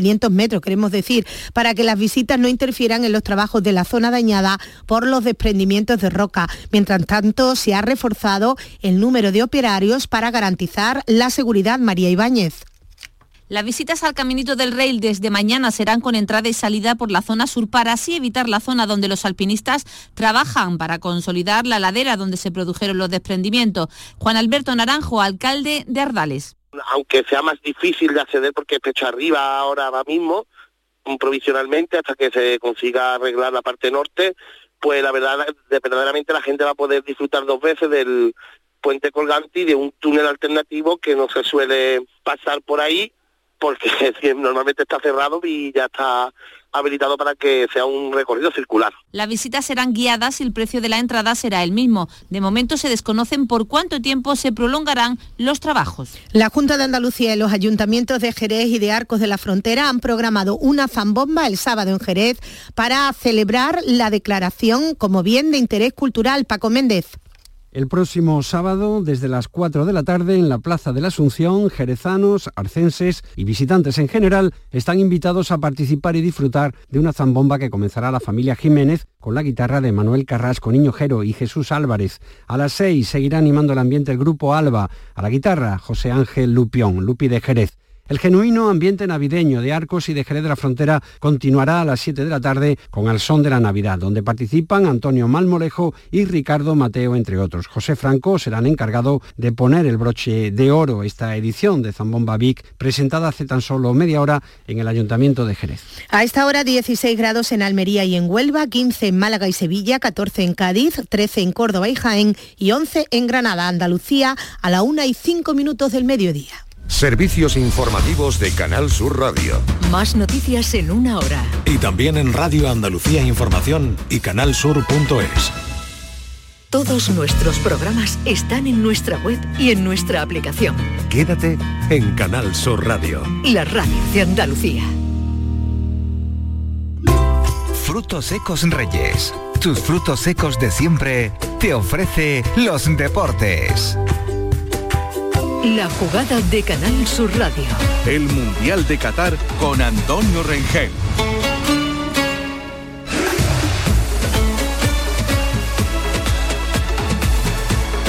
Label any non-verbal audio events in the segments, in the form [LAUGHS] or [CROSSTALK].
500 metros, queremos decir, para que las visitas no interfieran en los trabajos de la zona dañada por los desprendimientos de roca. Mientras tanto, se ha reforzado el número de operarios para garantizar la seguridad. María Ibáñez. Las visitas al Caminito del Rail desde mañana serán con entrada y salida por la zona sur para así evitar la zona donde los alpinistas trabajan para consolidar la ladera donde se produjeron los desprendimientos. Juan Alberto Naranjo, alcalde de Ardales. Aunque sea más difícil de acceder porque es pecho arriba ahora, mismo, provisionalmente hasta que se consiga arreglar la parte norte, pues la verdad, verdaderamente la gente va a poder disfrutar dos veces del puente colgante y de un túnel alternativo que no se suele pasar por ahí porque [LAUGHS] normalmente está cerrado y ya está habilitado para que sea un recorrido circular. Las visitas serán guiadas y el precio de la entrada será el mismo. De momento se desconocen por cuánto tiempo se prolongarán los trabajos. La Junta de Andalucía y los ayuntamientos de Jerez y de Arcos de la Frontera han programado una zambomba el sábado en Jerez para celebrar la declaración como bien de interés cultural. Paco Méndez. El próximo sábado, desde las 4 de la tarde, en la Plaza de la Asunción, jerezanos, arcenses y visitantes en general están invitados a participar y disfrutar de una zambomba que comenzará la familia Jiménez con la guitarra de Manuel Carrasco, Niño Jero y Jesús Álvarez. A las 6 seguirá animando el ambiente el grupo Alba, a la guitarra José Ángel Lupión, Lupi de Jerez. El genuino ambiente navideño de Arcos y de Jerez de la Frontera continuará a las 7 de la tarde con Al Son de la Navidad, donde participan Antonio Malmorejo y Ricardo Mateo, entre otros. José Franco serán encargado de poner el broche de oro esta edición de Zambomba Vic, presentada hace tan solo media hora en el Ayuntamiento de Jerez. A esta hora 16 grados en Almería y en Huelva, 15 en Málaga y Sevilla, 14 en Cádiz, 13 en Córdoba y Jaén y 11 en Granada, Andalucía, a la 1 y 5 minutos del mediodía. Servicios informativos de Canal Sur Radio. Más noticias en una hora. Y también en Radio Andalucía Información y canalsur.es. Todos nuestros programas están en nuestra web y en nuestra aplicación. Quédate en Canal Sur Radio. La radio de Andalucía. Frutos secos Reyes. Tus frutos secos de siempre te ofrece los deportes. La jugada de Canal Sur Radio. El Mundial de Qatar con Antonio Rengel.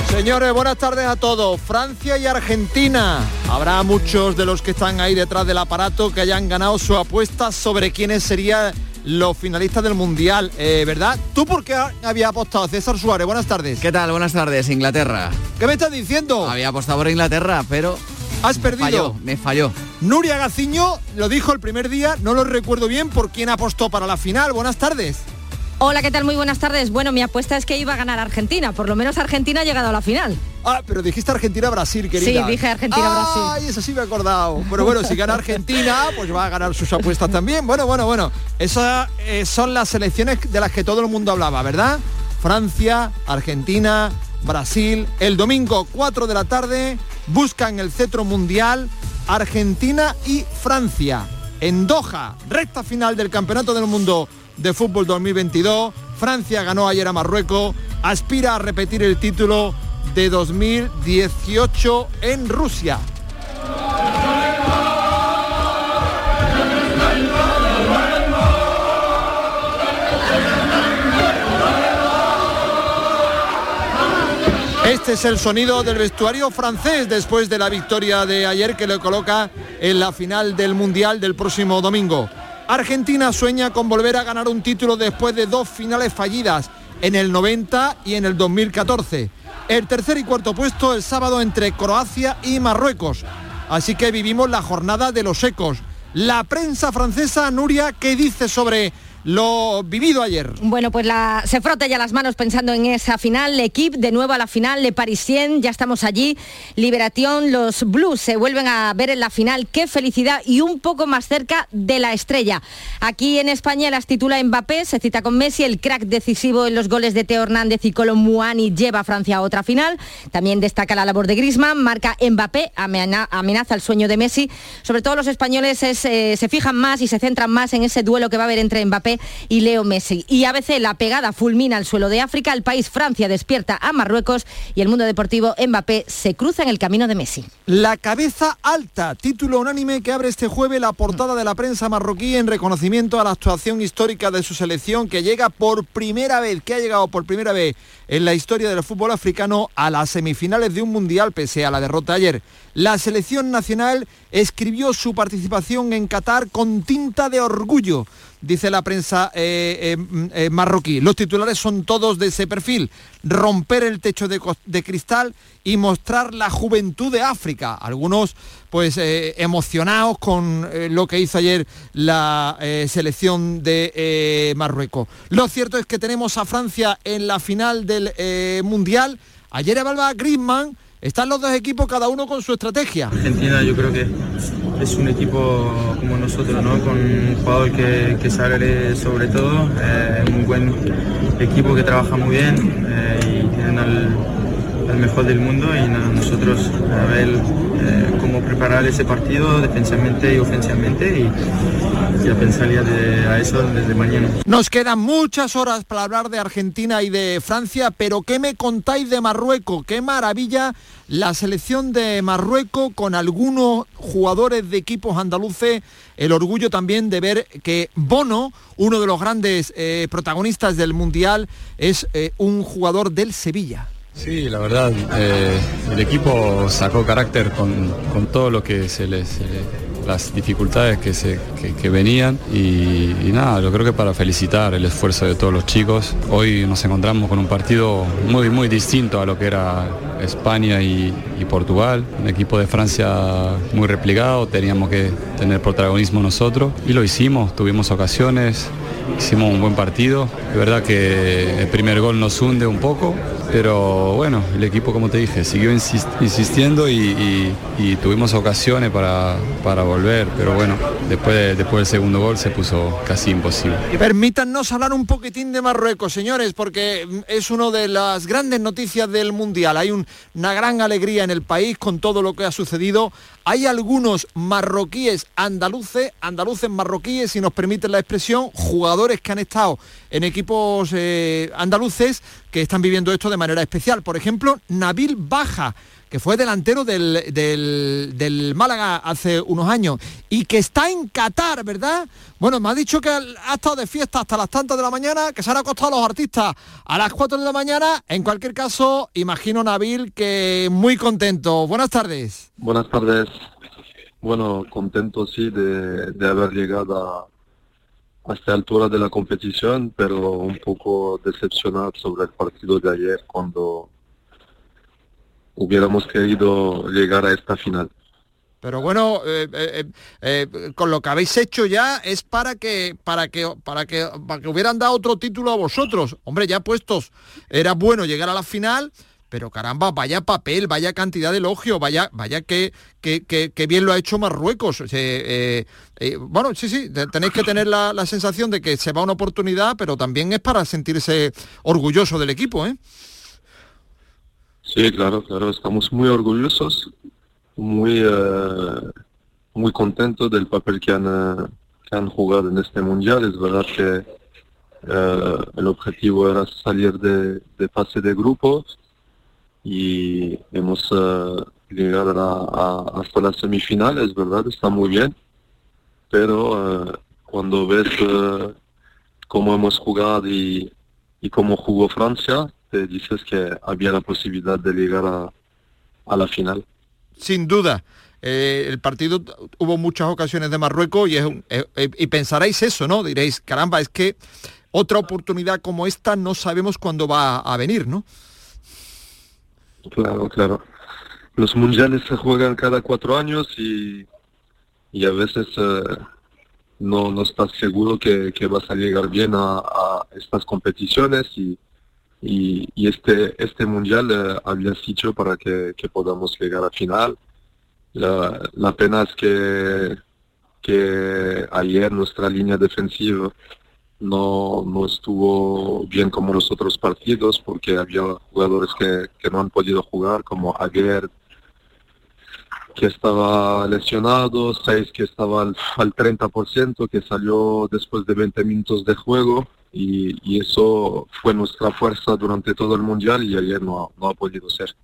Señores, buenas tardes a todos. Francia y Argentina. Habrá muchos de los que están ahí detrás del aparato que hayan ganado su apuesta sobre quiénes serían los finalistas del Mundial, eh, ¿verdad? ¿Tú por qué había apostado? César Suárez, buenas tardes. ¿Qué tal? Buenas tardes, Inglaterra. ¿Qué me estás diciendo? Había apostado por Inglaterra, pero... Has perdido. Falló, me falló. Nuria Gaciño lo dijo el primer día, no lo recuerdo bien por quién apostó para la final. Buenas tardes. Hola, ¿qué tal? Muy buenas tardes. Bueno, mi apuesta es que iba a ganar Argentina. Por lo menos Argentina ha llegado a la final. Ah, pero dijiste Argentina-Brasil, querida. Sí, dije Argentina-Brasil. Ay, eso sí me he acordado. Pero bueno, si gana Argentina, pues va a ganar sus apuestas también. Bueno, bueno, bueno. Esas eh, son las selecciones de las que todo el mundo hablaba, ¿verdad? Francia, Argentina, Brasil. El domingo, 4 de la tarde, buscan el cetro mundial Argentina y Francia. En Doha, recta final del Campeonato del Mundo de Fútbol 2022. Francia ganó ayer a Marruecos, aspira a repetir el título de 2018 en Rusia. Este es el sonido del vestuario francés después de la victoria de ayer que le coloca en la final del Mundial del próximo domingo. Argentina sueña con volver a ganar un título después de dos finales fallidas en el 90 y en el 2014. El tercer y cuarto puesto el sábado entre Croacia y Marruecos. Así que vivimos la jornada de los ecos. La prensa francesa, Nuria, ¿qué dice sobre lo vivido ayer. Bueno, pues la, se frota ya las manos pensando en esa final. Equipe de nuevo a la final, Le Parisien, ya estamos allí. Liberación, los Blues se vuelven a ver en la final. Qué felicidad y un poco más cerca de la estrella. Aquí en España las titula Mbappé, se cita con Messi, el crack decisivo en los goles de Teo Hernández y Colombuani lleva a Francia a otra final. También destaca la labor de Grisman, marca Mbappé, amenaza el sueño de Messi. Sobre todo los españoles eh, se fijan más y se centran más en ese duelo que va a haber entre Mbappé Y Leo Messi. Y a veces la pegada fulmina el suelo de África, el país Francia despierta a Marruecos y el mundo deportivo Mbappé se cruza en el camino de Messi. La cabeza alta, título unánime que abre este jueves la portada de la prensa marroquí en reconocimiento a la actuación histórica de su selección que llega por primera vez, que ha llegado por primera vez en la historia del fútbol africano a las semifinales de un mundial pese a la derrota ayer. La selección nacional escribió su participación en Qatar con tinta de orgullo dice la prensa eh, eh, mm, eh, marroquí. Los titulares son todos de ese perfil. Romper el techo de, cristal y mostrar la juventud de África. Algunos pues emocionados con lo que hizo ayer la selección de Marruecos. Lo cierto es que tenemos a Francia en la final del Mundial. Ayer evaluaba Griezmann. Están los dos equipos cada uno con su estrategia. Argentina yo creo que es un equipo como nosotros, ¿no? con un jugador que, que sale sobre todo, eh, un buen equipo que trabaja muy bien eh, y tienen al, mejor del mundo y nosotros a ver eh, cómo preparar ese partido defensivamente y ofensivamente y, a eso desde mañana. Nos quedan muchas horas para hablar de Argentina y de Francia, pero ¿qué me contáis de Marruecos? ¡Qué maravilla! la selección de Marruecos con algunos jugadores de equipos andaluces, el orgullo también de ver que Bono, uno de los grandes eh, protagonistas del Mundial, es eh, un jugador del Sevilla. Sí, la verdad, eh, el equipo sacó carácter con, todo lo que se les las dificultades que, se, que, venían. Y, nada, yo creo que para felicitar el esfuerzo de todos los chicos. Hoy nos encontramos con un partido muy, muy distinto a lo que era España y, Portugal, un equipo de Francia muy replicado, teníamos que tener protagonismo nosotros. Y lo hicimos, tuvimos ocasiones, hicimos un buen partido. Es verdad que el primer gol nos hunde un poco, pero bueno, el equipo, como te dije, siguió insistiendo y, tuvimos ocasiones para, para, volver, pero bueno, después, después del segundo gol se puso casi imposible. Permítanos hablar un poquitín de Marruecos, señores, porque es una de las grandes noticias del Mundial. Hay una gran alegría en el país con todo lo que ha sucedido. Hay algunos marroquíes andaluces, andaluces marroquíes, si nos permiten la expresión, jugadores que han estado en equipos eh, andaluces que están viviendo esto de manera especial. Por ejemplo, Nabil Baja, que fue delantero del, del, Málaga hace unos años y que está en Qatar, ¿verdad? Bueno, me ha dicho que ha estado de fiesta hasta las tantas de la mañana, que se han acostado los artistas a las 4 de la mañana. En cualquier caso, imagino, Nabil, que muy contento. Buenas tardes. Buenas tardes. Bueno, contento sí de, de haber llegado a, esta altura de la competición, pero un poco decepcionado sobre el partido de ayer cuando hubiéramos querido llegar a esta final. Pero bueno, eh, eh, eh, con lo que habéis hecho ya es para que, para que, para que, para que hubieran dado otro título a vosotros. Hombre, ya puestos, era bueno llegar a la final, pero caramba, vaya papel, vaya cantidad de elogio, vaya, vaya que, que, bien lo ha hecho Marruecos. Eh, eh, bueno, sí, sí, tenéis que tener la, sensación de que se va una oportunidad, pero también es para sentirse orgulloso del equipo, ¿eh? Sí, claro, claro, estamos muy orgullosos, muy, eh, muy contentos del papel que han, han jugado en este mundial. Es verdad que el objetivo era salir de, de fase de grupos y hemos uh, llegado a, hasta las semifinales, ¿verdad? Está muy bien, pero eh, cuando ves eh, cómo hemos jugado y, y, cómo jugó Francia, te dices que había la posibilidad de llegar a, la final. Sin duda. el partido hubo muchas ocasiones de Marruecos y, es y pensaréis eso, ¿no? Diréis, caramba, es que otra oportunidad como esta no sabemos cuándo va a venir, ¿no? Claro, claro. Los mundiales se juegan cada cuatro años y, y a veces eh, no, no estás seguro que, que, vas a llegar bien a, estas competiciones y, y, este, este mundial eh, había dicho para que, que, podamos llegar a final. La, la pena es que, que ayer nuestra línea defensiva no, no estuvo bien como los otros partidos porque había jugadores que, que no han podido jugar como Aguer, que estaba lesionado, seis que estaba al, al 30%, que salió después de 20 minutos de juego y, y eso fue nuestra fuerza durante todo el mundial y ayer no, no ha podido ser.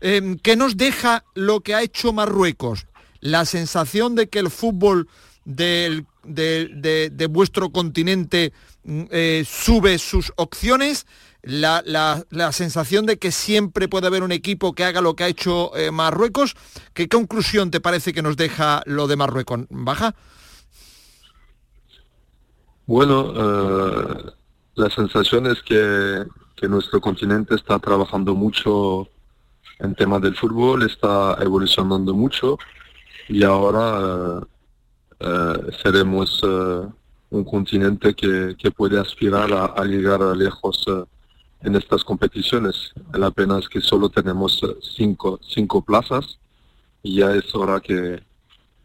Eh, ¿Qué nos deja lo que ha hecho Marruecos? La sensación de que el fútbol del- de, de- vuestro continente mm, eh, sube sus opciones, la, la- la sensación de que siempre puede haber un equipo que haga lo que ha hecho eh, Marruecos. ¿Qué conclusión te parece que nos deja lo de Marruecos? ¿Baja? Bueno, eh, la sensación es que, que nuestro continente está trabajando mucho en tema del fútbol, está evolucionando mucho y ahora seremos eh, un continente que, que puede aspirar a, llegar lejos eh, en estas competiciones. La pena es que solo tenemos eh, cinco, cinco plazas y ya es hora que,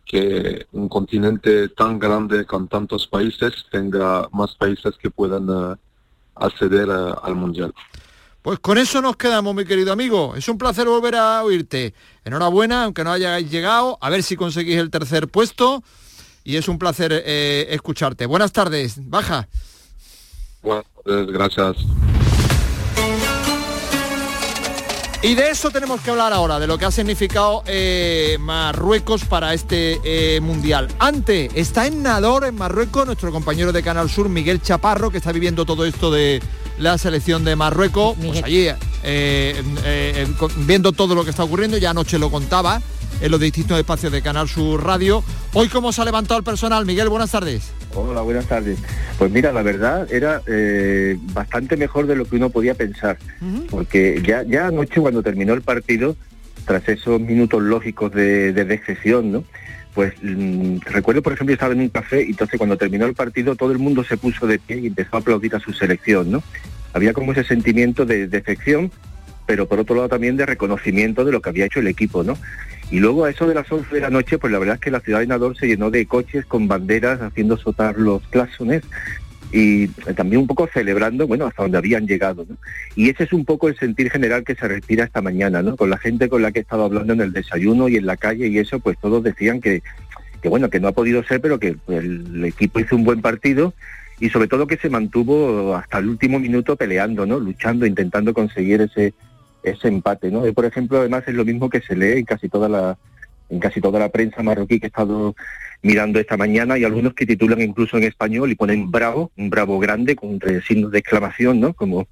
que un continente tan grande con tantos países tenga más países que puedan eh, acceder eh, al mundial. Pues con eso nos quedamos, mi querido amigo. Es un placer volver a oírte. Enhorabuena, aunque no hayáis llegado, a ver si conseguís el tercer puesto. Y es un placer eh, escucharte. Buenas tardes, baja. Bueno, eh, gracias. Y de eso tenemos que hablar ahora, de lo que ha significado eh, Marruecos para este eh, mundial. Antes, está en Nador, en Marruecos, nuestro compañero de Canal Sur, Miguel Chaparro, que está viviendo todo esto de la selección de Marruecos. Pues allí, eh, eh, viendo todo lo que está ocurriendo, ya anoche lo contaba en los distintos espacios de Canal Sur Radio. Hoy, ¿cómo se ha levantado el personal? Miguel, buenas tardes. Hola, buenas tardes. Pues mira, la verdad era eh, bastante mejor de lo que uno podía pensar, porque ya, ya anoche cuando terminó el partido, tras esos minutos lógicos de, de decepción, ¿no? Pues mm, recuerdo, por ejemplo, estaba en un café y entonces cuando terminó el partido todo el mundo se puso de pie y empezó a aplaudir a su selección, ¿no? Había como ese sentimiento de defección, pero por otro lado también de reconocimiento de lo que había hecho el equipo, ¿no? Y luego a eso de las 11 de la noche, pues la verdad es que la ciudad de Nador se llenó de coches con banderas haciendo sotar los claxones y también un poco celebrando, bueno, hasta donde habían llegado. ¿no? Y ese es un poco el sentir general que se respira esta mañana, ¿no? Con la gente con la que he estado hablando en el desayuno y en la calle y eso, pues todos decían que, que bueno, que no ha podido ser, pero que el equipo hizo un buen partido y sobre todo que se mantuvo hasta el último minuto peleando, ¿no? Luchando, intentando conseguir ese ese empate, ¿no? Y, por ejemplo, además es lo mismo que se lee en casi toda la en casi toda la prensa marroquí que he estado mirando esta mañana y algunos que titulan incluso en español y ponen bravo, un bravo grande con entre signos de exclamación, ¿no? Como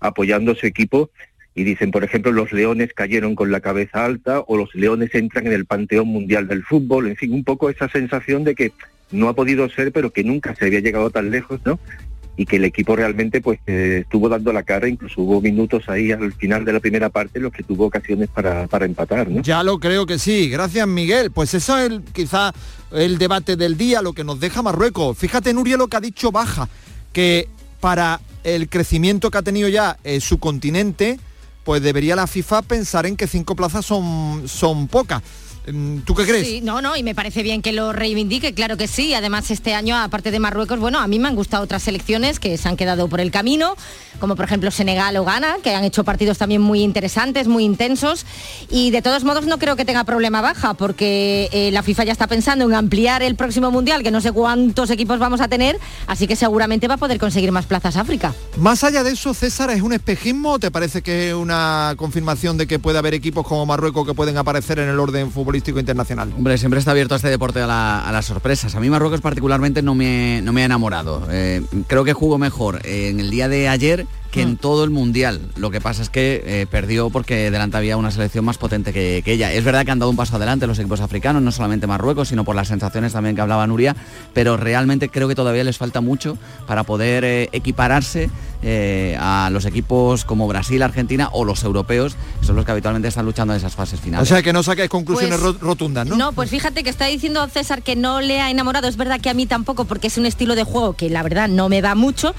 apoyando su equipo y dicen, por ejemplo, los leones cayeron con la cabeza alta o los leones entran en el panteón mundial del fútbol, en fin, un poco esa sensación de que no ha podido ser, pero que nunca se había llegado tan lejos, ¿no? Y que el equipo realmente pues eh, estuvo dando la cara, incluso hubo minutos ahí al final de la primera parte en los que tuvo ocasiones para, para empatar, ¿no? Ya lo creo que sí. Gracias, Miguel. Pues eso es el- quizá el debate del día, lo que nos deja Marruecos. Fíjate, Nuria, lo que ha dicho Baja, que para el crecimiento que ha tenido ya eh, su continente, pues debería la FIFA pensar en que cinco plazas son, son pocas. Mm, ¿Tú qué crees? Sí, no, no, y me parece bien que lo reivindique, claro que sí. Además, este año, aparte de Marruecos, bueno, a mí me han gustado otras selecciones que se han quedado por el camino, como por ejemplo Senegal o Ghana, que han hecho partidos también muy interesantes, muy intensos. Y de todos modos no creo que tenga problema baja, porque eh, la FIFA ya está pensando en ampliar el próximo Mundial, que no sé cuántos equipos vamos a tener, así que seguramente va a poder conseguir más plazas África. Más allá de eso, César, ¿es un espejismo o te parece que es una confirmación de que puede haber equipos como Marruecos que pueden aparecer en el orden futbolístico internacional? Hombre, siempre está abierto este deporte a, la- a las sorpresas. A mí Marruecos particularmente no me, no me ha enamorado. Eh, creo que jugó mejor en el día de ayer que en todo el mundial. Lo que pasa es que eh, perdió porque delante había una selección más potente que, que ella. Es verdad que han dado un paso adelante los equipos africanos, no solamente Marruecos, sino por las sensaciones también que hablaba Nuria, pero realmente creo que todavía les falta mucho para poder eh, equipararse eh, a los equipos como Brasil, Argentina o los europeos, que son los que habitualmente están luchando en esas fases O finales. sea, que no saques conclusiones Pues, ro- rotundas, ¿no? No, pues fíjate que está diciendo César que no le ha enamorado. Es verdad que a mí tampoco, porque es un estilo de juego que la verdad no me da mucho.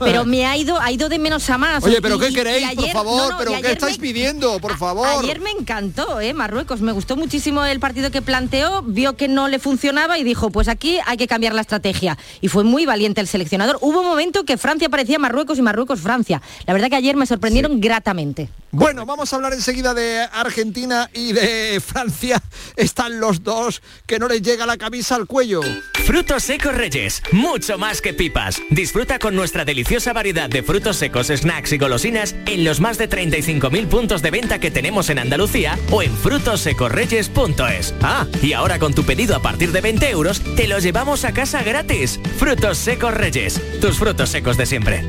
Pero me ha ido, ha ido de menos a más. Oye, pero Y- ¿qué queréis, por favor? no, no, ¿Pero qué estáis me- pidiendo, por favor? Ayer me encantó, ¿eh? Marruecos. Me gustó muchísimo el partido que planteó, vio que no le funcionaba y dijo, pues aquí hay que cambiar la estrategia. Y fue muy valiente el seleccionador. Hubo un momento que Francia parecía Marruecos y Marruecos Francia. La verdad que ayer me sorprendieron gratamente. Bueno, vamos a hablar enseguida de Argentina y de [LAUGHS] Francia. Están los dos que no les llega la camisa al cuello. Frutos secos Reyes, mucho más que pipas. Disfruta con nuestra deliciosa variedad de frutos secos, snacks y golosinas en los más de 35.000 puntos de venta que tenemos en Andalucía o en frutosecorreyes.es. Ah, y ahora con tu pedido a partir de 20 euros, te los llevamos a casa gratis. Frutos secos Reyes, tus frutos secos de siempre.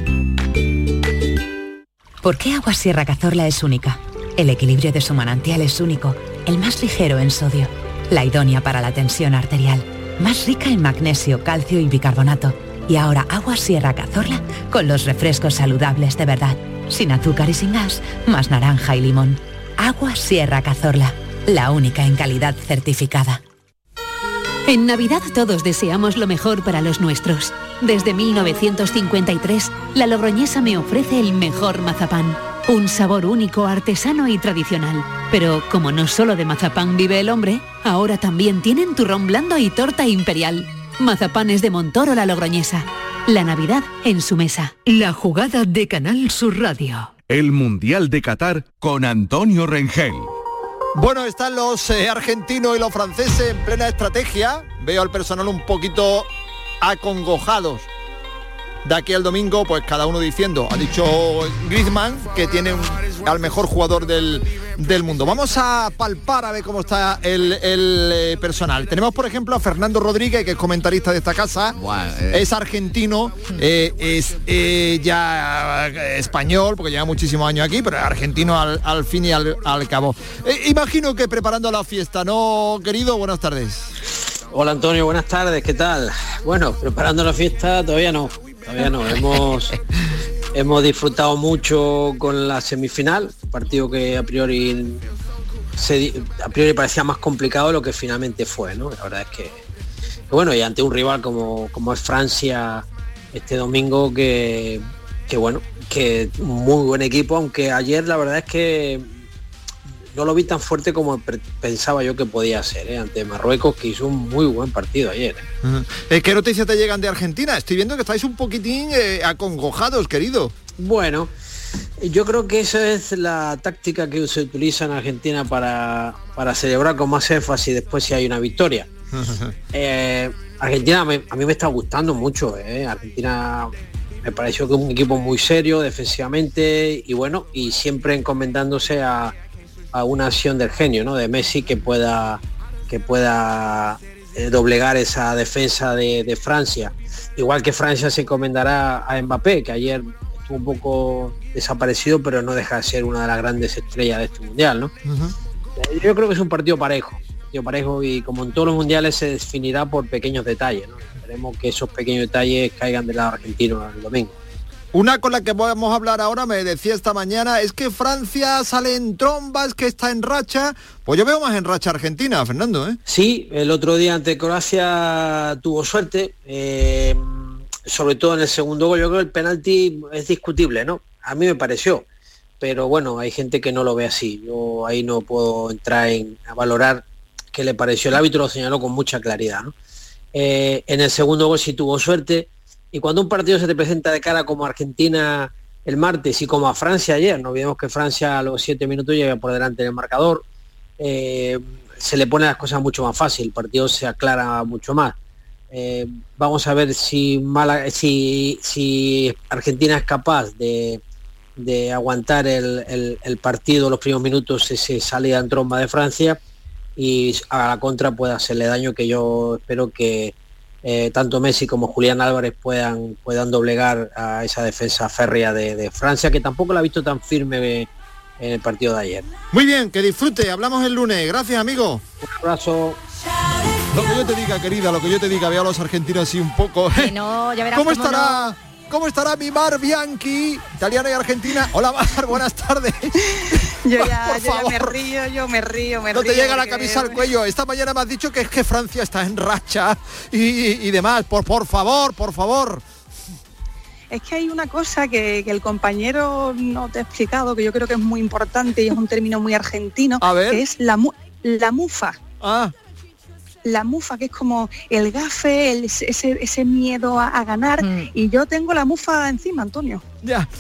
¿Por qué Agua Sierra Cazorla es única? El equilibrio de su manantial es único, el más ligero en sodio, la idónea para la tensión arterial, más rica en magnesio, calcio y bicarbonato. Y ahora Agua Sierra Cazorla con los refrescos saludables de verdad, sin azúcar y sin gas, más naranja y limón. Agua Sierra Cazorla, la única en calidad certificada. En Navidad todos deseamos lo mejor para los nuestros. Desde 1953, la Logroñesa me ofrece el mejor mazapán. Un sabor único, artesano y tradicional. Pero como no solo de mazapán vive el hombre, ahora también tienen turrón blando y torta imperial. Mazapanes de Montoro la Logroñesa. La Navidad en su mesa. La jugada de Canal Sur Radio. El Mundial de Qatar con Antonio Rengel. Bueno, están los eh, argentinos y los franceses en plena estrategia. Veo al personal un poquito acongojados. De aquí al domingo, pues cada uno diciendo, ha dicho Griezmann que tiene un- al mejor jugador del, del mundo. Vamos a palpar a ver cómo está el, el, eh, personal. Tenemos, por ejemplo, a Fernando Rodríguez, que es comentarista de esta casa. eh. Es argentino, eh, es eh, ya eh, español, porque lleva muchísimos años aquí, pero es argentino al, al fin y al, al cabo. Eh, imagino que preparando la fiesta, ¿no, querido? Buenas tardes. Hola Antonio, buenas tardes, ¿qué tal? Bueno, preparando la fiesta todavía no, todavía no. Hemos, hemos disfrutado mucho con la semifinal, partido que a priori se a priori parecía más complicado de lo que finalmente fue, ¿no? La verdad es que, que bueno, y ante un rival como, como es Francia este domingo que, que bueno, que muy buen equipo, aunque ayer la verdad es que no lo vi tan fuerte como pensaba yo que podía ser, ¿eh? ante Marruecos, que hizo un muy buen partido ayer. ¿eh? Eh, ¿Qué noticias te llegan de Argentina? Estoy viendo que estáis un poquitín eh, acongojados, querido. Bueno, yo creo que esa es la táctica que se utiliza en Argentina para, para celebrar con más énfasis después si hay una victoria. [LAUGHS] Argentina me- a mí me está gustando mucho. Argentina me pareció que es un equipo muy serio defensivamente y bueno, y siempre encomendándose a, a una acción del genio, ¿no? De Messi que pueda que pueda eh, doblegar esa defensa de, de Francia. Igual que Francia se encomendará a Mbappé, que ayer estuvo un poco desaparecido, pero no deja de ser una de las grandes estrellas de este mundial, ¿no? Yo creo que es un partido parejo, partido parejo y como en todos los mundiales se definirá por pequeños detalles. ¿no? Esperemos que esos pequeños detalles caigan del lado argentino el domingo. Una con la que vamos a hablar ahora, me decía esta mañana, es que Francia sale en trombas, que está en racha. Pues yo veo más en racha Argentina, Fernando, ¿eh? Sí, el otro día ante Croacia tuvo suerte, eh, sobre todo en el segundo gol. Yo creo que el penalti es discutible, ¿no? A mí me pareció, pero bueno, hay gente que no lo ve así. Yo ahí no puedo entrar en, a valorar qué le pareció. El árbitro lo señaló con mucha claridad. Eh, en el segundo gol sí tuvo suerte. Y cuando un partido se te presenta de cara como Argentina el martes y como a Francia ayer, no olvidemos que Francia a los siete minutos llega por delante del marcador, eh, se le pone las cosas mucho más fácil, el partido se aclara mucho más. Eh, vamos a ver si, Argentina es capaz de, de aguantar el, el- el partido, los primeros minutos, ese salida en tromba de Francia y a la contra puede hacerle daño que yo espero que eh, tanto Messi como Julián Álvarez puedan, puedan doblegar a esa defensa férrea de, de Francia, que tampoco la he visto tan firme en el partido de ayer. Muy bien, que disfrute, hablamos el lunes. Gracias, amigo. Un abrazo. Lo que yo te diga, querida, lo que yo te diga, veo a los argentinos así un poco. No, ya verás [LAUGHS] ¿Cómo cómo estará? ¿Cómo estará mi Mar Bianchi, italiana y argentina? Hola Mar, buenas tardes. [LAUGHS] Yo Por ya, yo ya me río, yo me río, me No río. te llega la camisa al cuello. Esta mañana me has dicho que es que Francia está en racha y, y demás. Por, por favor, por favor. es que hay una cosa que, que el compañero no te ha explicado, que yo creo que es muy importante y es un término muy argentino, A ver. que es la, mu- la mufa. Ah, La mufa, que es como el gafe, el- ese, ese miedo a, a ganar. Y yo tengo la mufa encima, Antonio. ya. [LAUGHS]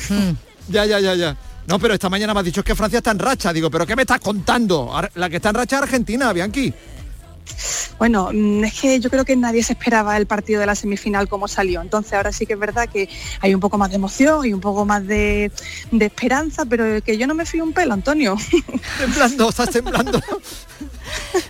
Ya, ya, ya, ya. No, pero esta mañana me has dicho que Francia está en racha. Digo, ¿pero qué me estás contando? La que está en racha es Argentina, Bianchi. Bueno, mm, es que yo creo que nadie se esperaba el partido de la semifinal como salió. Entonces ahora sí que es verdad que hay un poco más de emoción y un poco más de, de esperanza, pero que yo no me fío un pelo, Antonio. [LAUGHS] temblando, estás temblando. [LAUGHS]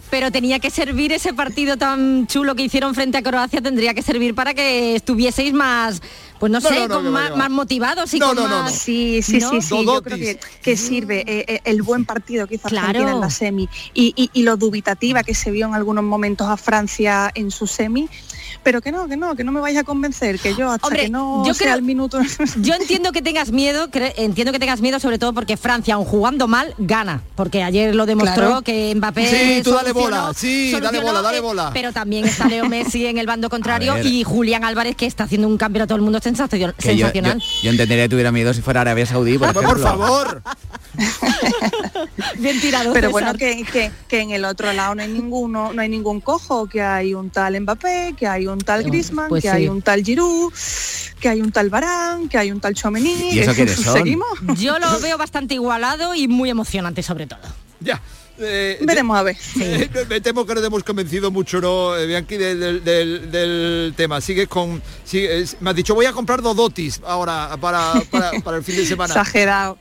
Pero tenía que servir ese partido tan chulo que hicieron frente a Croacia, tendría que servir para que estuvieseis más, pues no, No, sé, no, no, con que va, más, motivados y con más... Sí, sí, ¿no? sí, sí. Yo creo que, que sirve eh, eh, el buen partido que hizo Argentina Claro. en la semi y, y- y lo dubitativa que se vio en algunos momentos a Francia en su semi. Pero que no, que no, que no me vais a convencer, que yo hasta Hombre, que no yo sea creo- el minuto. [LAUGHS] Yo entiendo que tengas miedo, entiendo que tengas miedo sobre todo porque Francia, aun jugando mal, gana. Porque ayer lo demostró Claro. que Mbappé Sí, tú dale bola, sí, dale bola, dale eh, bola. Pero también está Leo Messi en el bando [LAUGHS] contrario y Julián Álvarez que está haciendo un cambio a todo el mundo yo, sensacional. yo- yo entendería que tuviera miedo si fuera Arabia Saudí, por Por favor. [LAUGHS] [LAUGHS] Bien tirado. Pero César. bueno, que, que- que en el otro lado no hay ninguno, no hay ningún cojo, que hay un tal Mbappé, que hay un tal Griezmann, pues que sí. hay un tal Giroud, que hay un tal Barán, que hay un tal Chomení. ¿Y eso quiénes [LAUGHS] son? ¿Seguimos? Yo lo veo bastante igualado y muy emocionante sobre todo. Ya. Eh, Veremos a ver. [LAUGHS] eh, me temo que no te hemos convencido mucho, ¿no, eh, Bianchi, del, del- del- del tema? Sigues con... sigues- me has dicho, voy a comprar Dodotis ahora para, para, para el fin de semana. [LAUGHS] Exagerado.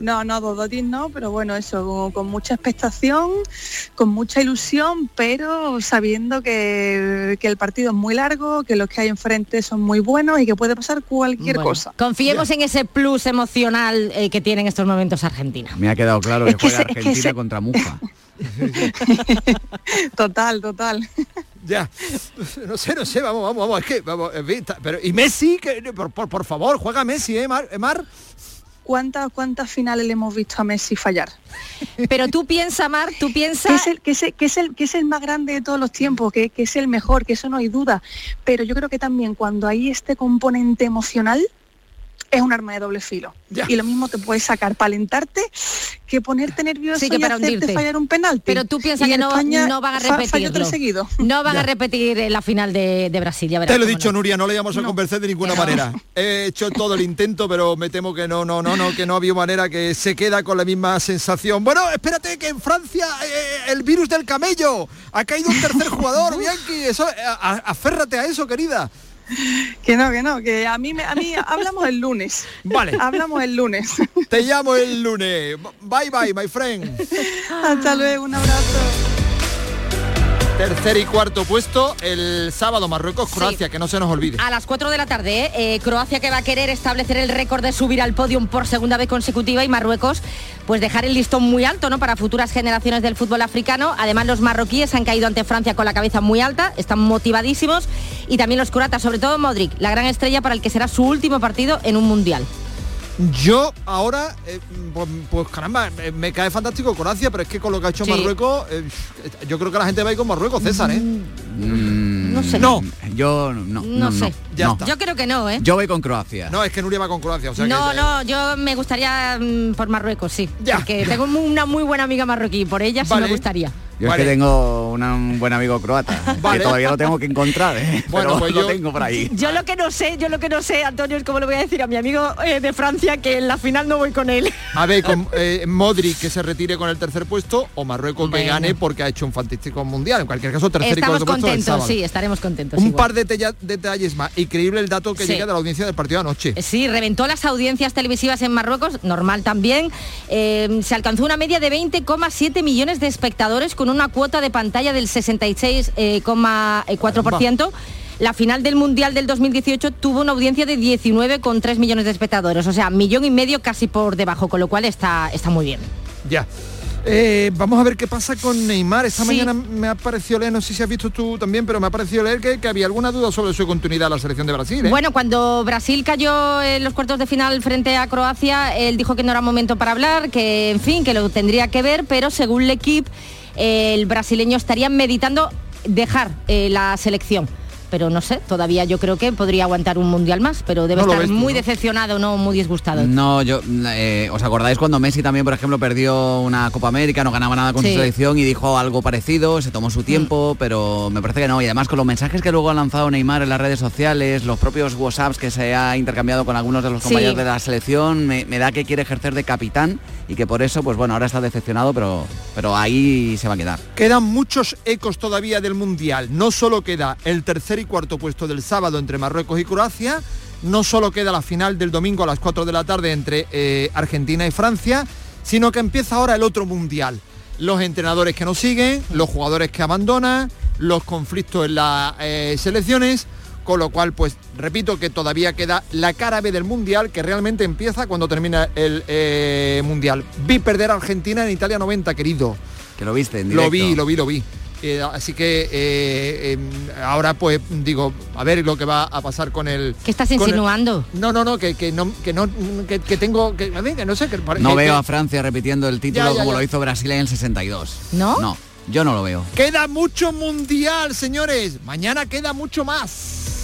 No, no, Dodotis no, pero bueno, eso, con, con mucha expectación, con mucha ilusión, pero sabiendo que, que el partido es muy largo, que los que hay enfrente son muy buenos y que puede pasar cualquier Bueno, cosa. Confiemos en ese plus emocional eh, que tiene en estos momentos Argentina. Me ha quedado claro que Es que juega se- es que Argentina se- contra Mufa. [LAUGHS] Total, total. Ya. No sé, no sé, vamos, vamos, vamos. Es que, vamos, en fin, ta- pero, y Messi, que, por, por, por favor, juega Messi, ¿eh, Mar? ¿Eh, Mar? ¿Cuántas, ¿Cuántas finales le hemos visto a Messi fallar? Pero tú piensa, Mar, tú Que piensa... es, el, que, es el, que, es el, que es el más grande de todos los tiempos, que, que es el mejor, que eso no hay duda. Pero yo creo que también cuando hay este componente emocional, es un arma de doble filo. Ya. Y lo mismo te puede sacar para alentarte que ponerte nervioso Sí, que y para hacerte hundirte. fallar un penalti. Pero tú piensas Y que no, España no van a repetirlo. No van a repetir la final de, de Brasil, ya verás Te lo he dicho, no. Nuria, no le íbamos a convencer de ninguna manera. He hecho todo el intento, pero me temo que no, no, no, no, que no había manera que se queda con la misma sensación. Bueno, espérate que en Francia eh, el virus del camello ha caído un tercer jugador, [LAUGHS] Bianchi. Eso, eh, a- aférrate a eso, querida. Que no, que no, que a mí, me, a mí hablamos el lunes. Vale. Hablamos el lunes. Te llamo el lunes. Bye bye, my friend. Hasta luego, un abrazo. Tercer y cuarto puesto el sábado Marruecos Croacia, que no se nos olvide. A las 4 de la tarde. Eh, Croacia que va a querer establecer el récord de subir al podium por segunda vez consecutiva y Marruecos pues dejar el listón muy alto ¿no? para futuras generaciones del fútbol africano. Además los marroquíes han caído ante Francia con la cabeza muy alta, están motivadísimos y también los croatas, sobre todo Modric, la gran estrella para el que será su último partido en un mundial. Yo ahora, eh, pues, pues, caramba, me, me cae fantástico Croacia, pero es que con lo que ha hecho Sí. Marruecos, eh, yo creo que la gente va a ir con Marruecos, César, ¿eh? no sé. No. Yo no. No, sé. Ya no. está. Yo creo que no, ¿eh? Yo voy con Croacia. No, es que Nuria va con Croacia, o sea no, que, no, yo me gustaría mm, por Marruecos, sí. Ya. Porque tengo una muy buena amiga marroquí, por ella sí Vale. me gustaría. Yo Vale. es que tengo una- un buen amigo croata, [LAUGHS] Vale. que todavía lo tengo que encontrar, ¿eh? Bueno, pero pues lo yo- tengo por ahí. Yo lo que no sé, yo lo que no sé, Antonio, es cómo le voy a decir a mi amigo eh, de Francia que en la final no voy con él. A ver, con eh, Modric que se retire con el tercer puesto o Marruecos que Bueno. gane porque ha hecho un fantástico mundial. En cualquier caso, tercer y Estamos cuarto puesto el contentos, sí, estaremos contentos. Un igual. par de detalles más. Increíble el dato que Sí. llega de la audiencia del partido de anoche. Eh, Sí, reventó las audiencias televisivas en Marruecos, normal también. Eh, se alcanzó una media de 20,7 millones de espectadores con una cuota de pantalla del 66,4%. La final del Mundial del 2018 tuvo una audiencia de 19,3 millones de espectadores, o sea, millón y medio casi por debajo, con lo cual está, está muy bien. Ya. Eh, vamos a ver qué pasa con Neymar. Esta Sí. mañana me ha parecido leer, no sé si has visto tú también, pero me ha parecido leer que, que había alguna duda sobre su continuidad a la selección de Brasil. ¿eh? Bueno, cuando Brasil cayó en los cuartos de final frente a Croacia, él dijo que no era momento para hablar, que en fin, que lo tendría que ver, pero según el equipo, el brasileño estaría meditando dejar eh, la selección. Pero no sé, todavía yo creo que podría aguantar un mundial más, pero debe No estar ves muy ¿no? decepcionado, no muy disgustado. No, yo, eh, ¿os acordáis cuando Messi también, por ejemplo, perdió una Copa América, no ganaba nada con Sí. su selección y dijo algo parecido, se tomó su tiempo, pero me parece que no. Y además con los mensajes que luego ha lanzado Neymar en las redes sociales, los propios WhatsApps que se ha intercambiado con algunos de los Sí. compañeros de la selección, me, me da que quiere ejercer de capitán y que por eso, pues bueno, ahora está decepcionado, pero, pero ahí se va a quedar. Quedan muchos ecos todavía del Mundial. No solo queda el tercer y cuarto puesto del sábado entre Marruecos y Croacia, no solo queda la final del domingo a las 4 de la tarde entre eh, Argentina y Francia, sino que empieza ahora el otro Mundial. Los entrenadores que nos siguen, los jugadores que abandonan, los conflictos en las eh, selecciones, con lo cual, pues repito que todavía queda la cara B del Mundial que realmente empieza cuando termina el eh, Mundial. Vi perder a Argentina en Italia 90, querido. Que lo viste en Lo directo. vi, lo vi, lo vi. Eh, así que eh, em, ahora pues digo, a ver lo que va a pasar con el... ¿Qué estás el- insinuando? no, no, no, que, que no, que no, que, que tengo, que, a ver, que no sé, que, No que- veo que- a Francia repitiendo el título Ya, ya, como ya. lo hizo Brasil en el 62. ¿No? No, yo no lo veo. Queda mucho mundial, señores. Mañana queda mucho más.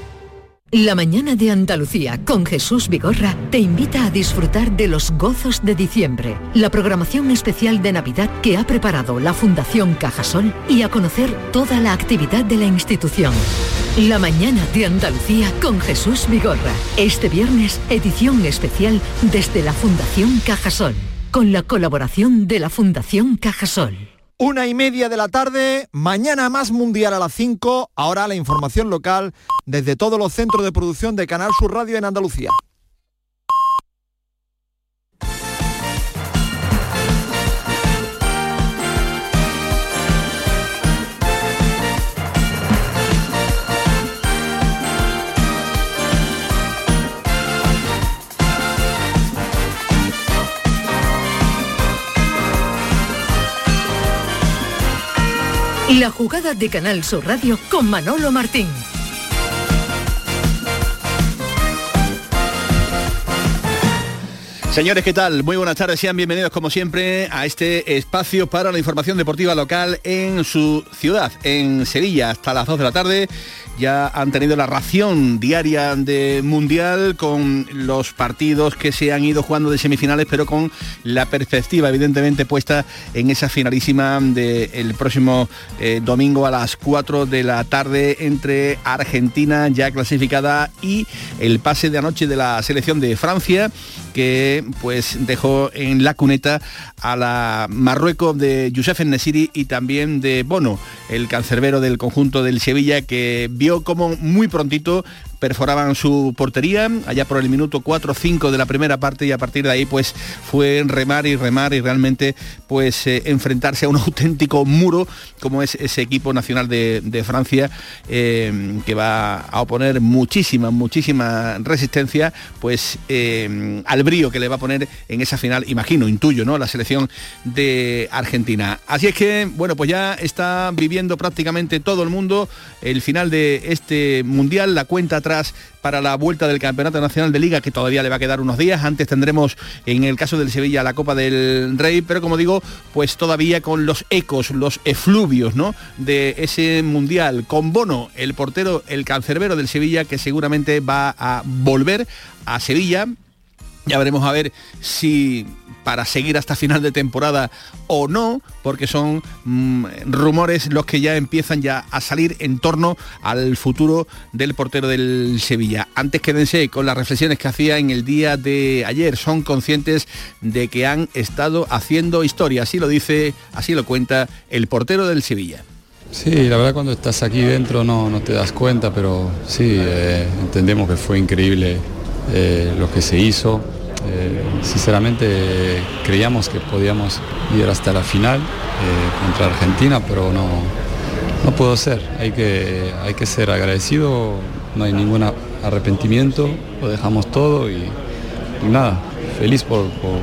La mañana de Andalucía con Jesús Vigorra te invita a disfrutar de los gozos de diciembre, la programación especial de Navidad que ha preparado la Fundación Cajasol y a conocer toda la actividad de la institución. La mañana de Andalucía con Jesús Vigorra. Este viernes, edición especial desde la Fundación Cajasol, con la colaboración de la Fundación Cajasol. Una y media de la tarde, mañana más mundial a las 5, ahora la información local desde todos los centros de producción de Canal Sur Radio en Andalucía. La jugada de Canal Sur Radio con Manolo Martín. Señores, ¿qué tal? Muy buenas tardes, sean bienvenidos como siempre a este espacio para la información deportiva local en su ciudad, en Sevilla, hasta las 2 de la tarde. Ya han tenido la ración diaria de Mundial con los partidos que se han ido jugando de semifinales, pero con la perspectiva evidentemente puesta en esa finalísima del próximo eh, domingo a las 4 de la tarde entre Argentina ya clasificada y el pase de anoche de la selección de Francia que pues dejó en la cuneta a la Marruecos de Youssef Nesiri y también de Bono, el cancerbero del conjunto del Sevilla que vio como muy prontito perforaban su portería allá por el minuto 4 5 de la primera parte y a partir de ahí pues fue remar y remar y realmente pues eh, enfrentarse a un [LAUGHS] auténtico muro como es ese equipo nacional de, de Francia eh, que va a oponer muchísima muchísima resistencia pues eh, al brío que le va a poner en esa final imagino intuyo no la selección de Argentina. Así es que bueno pues ya está viviendo prácticamente todo el mundo el final de este mundial la cuenta atrás para la vuelta del Campeonato Nacional de Liga, que todavía le va a quedar unos días. Antes tendremos, en el caso del Sevilla, la Copa del Rey, pero como digo, pues todavía con los ecos, los efluvios, ¿no? De ese Mundial, con Bono, el portero, el cancerbero del Sevilla, que seguramente va a volver a Sevilla Ya veremos a ver si para seguir hasta final de temporada o no, porque son mm, rumores los que ya empiezan ya a salir en torno al futuro del portero del Sevilla. Antes quédense con las reflexiones que hacía en el día de ayer. Son conscientes de que han estado haciendo historia. Así lo dice, así lo cuenta el portero del Sevilla. Sí, la verdad cuando estás aquí dentro no, no te das cuenta, pero sí, eh, entendemos que fue increíble eh, lo que se hizo. Eh, sinceramente creíamos que podíamos ir hasta la final contra Argentina, pero no, no pudo ser. Hay que, hay que ser agradecido, no hay ningún arrepentimiento, lo dejamos todo y nada, feliz por, por,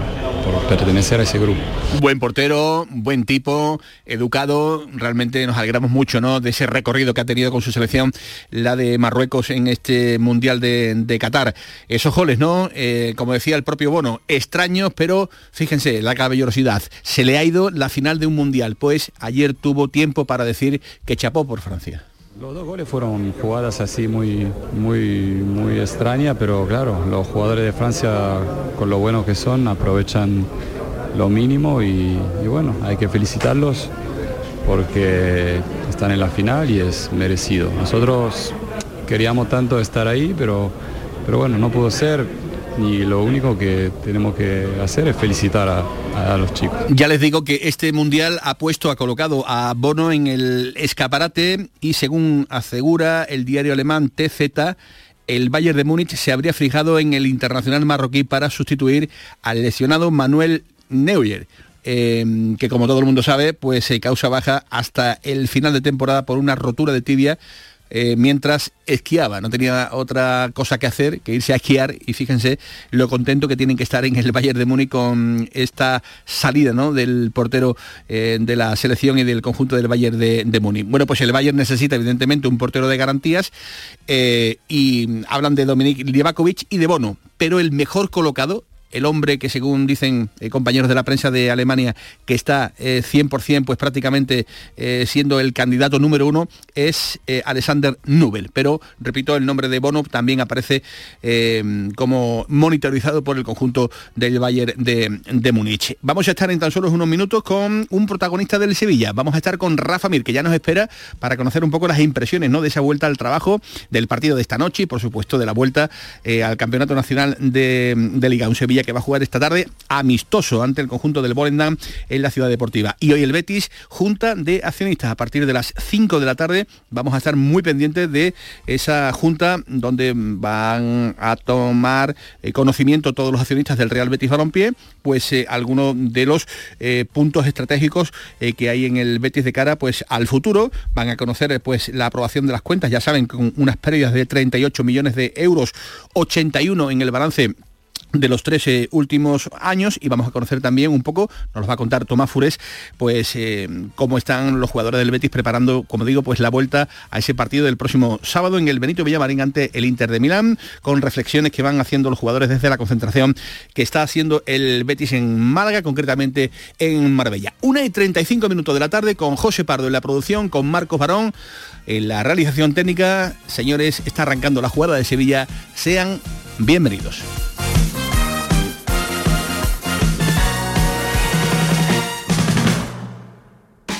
pertenecer a ese grupo. Buen portero, buen tipo, educado, realmente nos alegramos mucho ¿no? de ese recorrido que ha tenido con su selección, la de Marruecos en este Mundial de, de Qatar. Esos goles, ¿no? Eh, como decía el propio Bono, extraños, pero fíjense, la caballerosidad. Se le ha ido la final de un Mundial, pues ayer tuvo tiempo para decir que chapó por Francia. Los dos goles fueron jugadas así muy, muy, muy extrañas, pero claro, los jugadores de Francia, con lo buenos que son, aprovechan lo mínimo y, y bueno, hay que felicitarlos porque están en la final y es merecido. Nosotros queríamos tanto estar ahí, pero, pero bueno, no pudo ser y lo único que tenemos que hacer es felicitar a, los chicos. Ya les digo que este mundial ha puesto, ha colocado a Bono en el escaparate y según asegura el diario alemán TZ, el Bayern de Múnich se habría fijado en el internacional marroquí para sustituir al lesionado Manuel Neuer. Eh, que como todo el mundo sabe, pues se causa baja hasta el final de temporada por una rotura de tibia eh, mientras esquiaba, no tenía otra cosa que hacer que irse a esquiar y fíjense lo contento que tienen que estar en el Bayern de Múnich con esta salida ¿no? del portero eh, de la selección y del conjunto del Bayern de, de, Múnich. Bueno, pues el Bayern necesita evidentemente un portero de garantías eh, y hablan de Dominik Livakovic y de Bono, pero el mejor colocado el hombre que según dicen eh, compañeros de la prensa de Alemania que está eh, 100% pues prácticamente eh, siendo el candidato número uno es eh, Alexander Nubel. Pero repito el nombre de Bono también aparece como monitorizado por el conjunto del Bayern de, de Múnich. Vamos a estar en tan solo unos minutos con un protagonista del Sevilla. Vamos a estar con Rafa Mir que ya nos espera para conocer un poco las impresiones ¿no? de esa vuelta al trabajo del partido de esta noche y por supuesto de la vuelta al campeonato nacional de, de Liga. Un Sevilla que va a jugar esta tarde amistoso ante el conjunto del Volendam en la ciudad deportiva. Y hoy el Betis, junta de accionistas. A partir de las 5 de la tarde vamos a estar muy pendientes de esa junta donde van a tomar eh, conocimiento todos los accionistas del Real Betis Balompié, pues eh, algunos de los eh, puntos estratégicos que hay en el Betis de cara pues al futuro. Van a conocer pues la aprobación de las cuentas, ya saben, con unas pérdidas de 38 millones de euros, 81 en el balance de los tres eh, últimos años y vamos a conocer también un poco, nos va a contar Tomás Fures, pues eh, cómo están los jugadores del Betis preparando, como digo, pues la vuelta a ese partido del próximo sábado en el Benito Villamarín ante el Inter de Milán, con reflexiones que van haciendo los jugadores desde la concentración que está haciendo el Betis en Málaga, concretamente en Marbella. Una y 35 minutos de la tarde con José Pardo en la producción, con Marcos Barón en la realización técnica. Señores, está arrancando la jugada de Sevilla. Sean bienvenidos.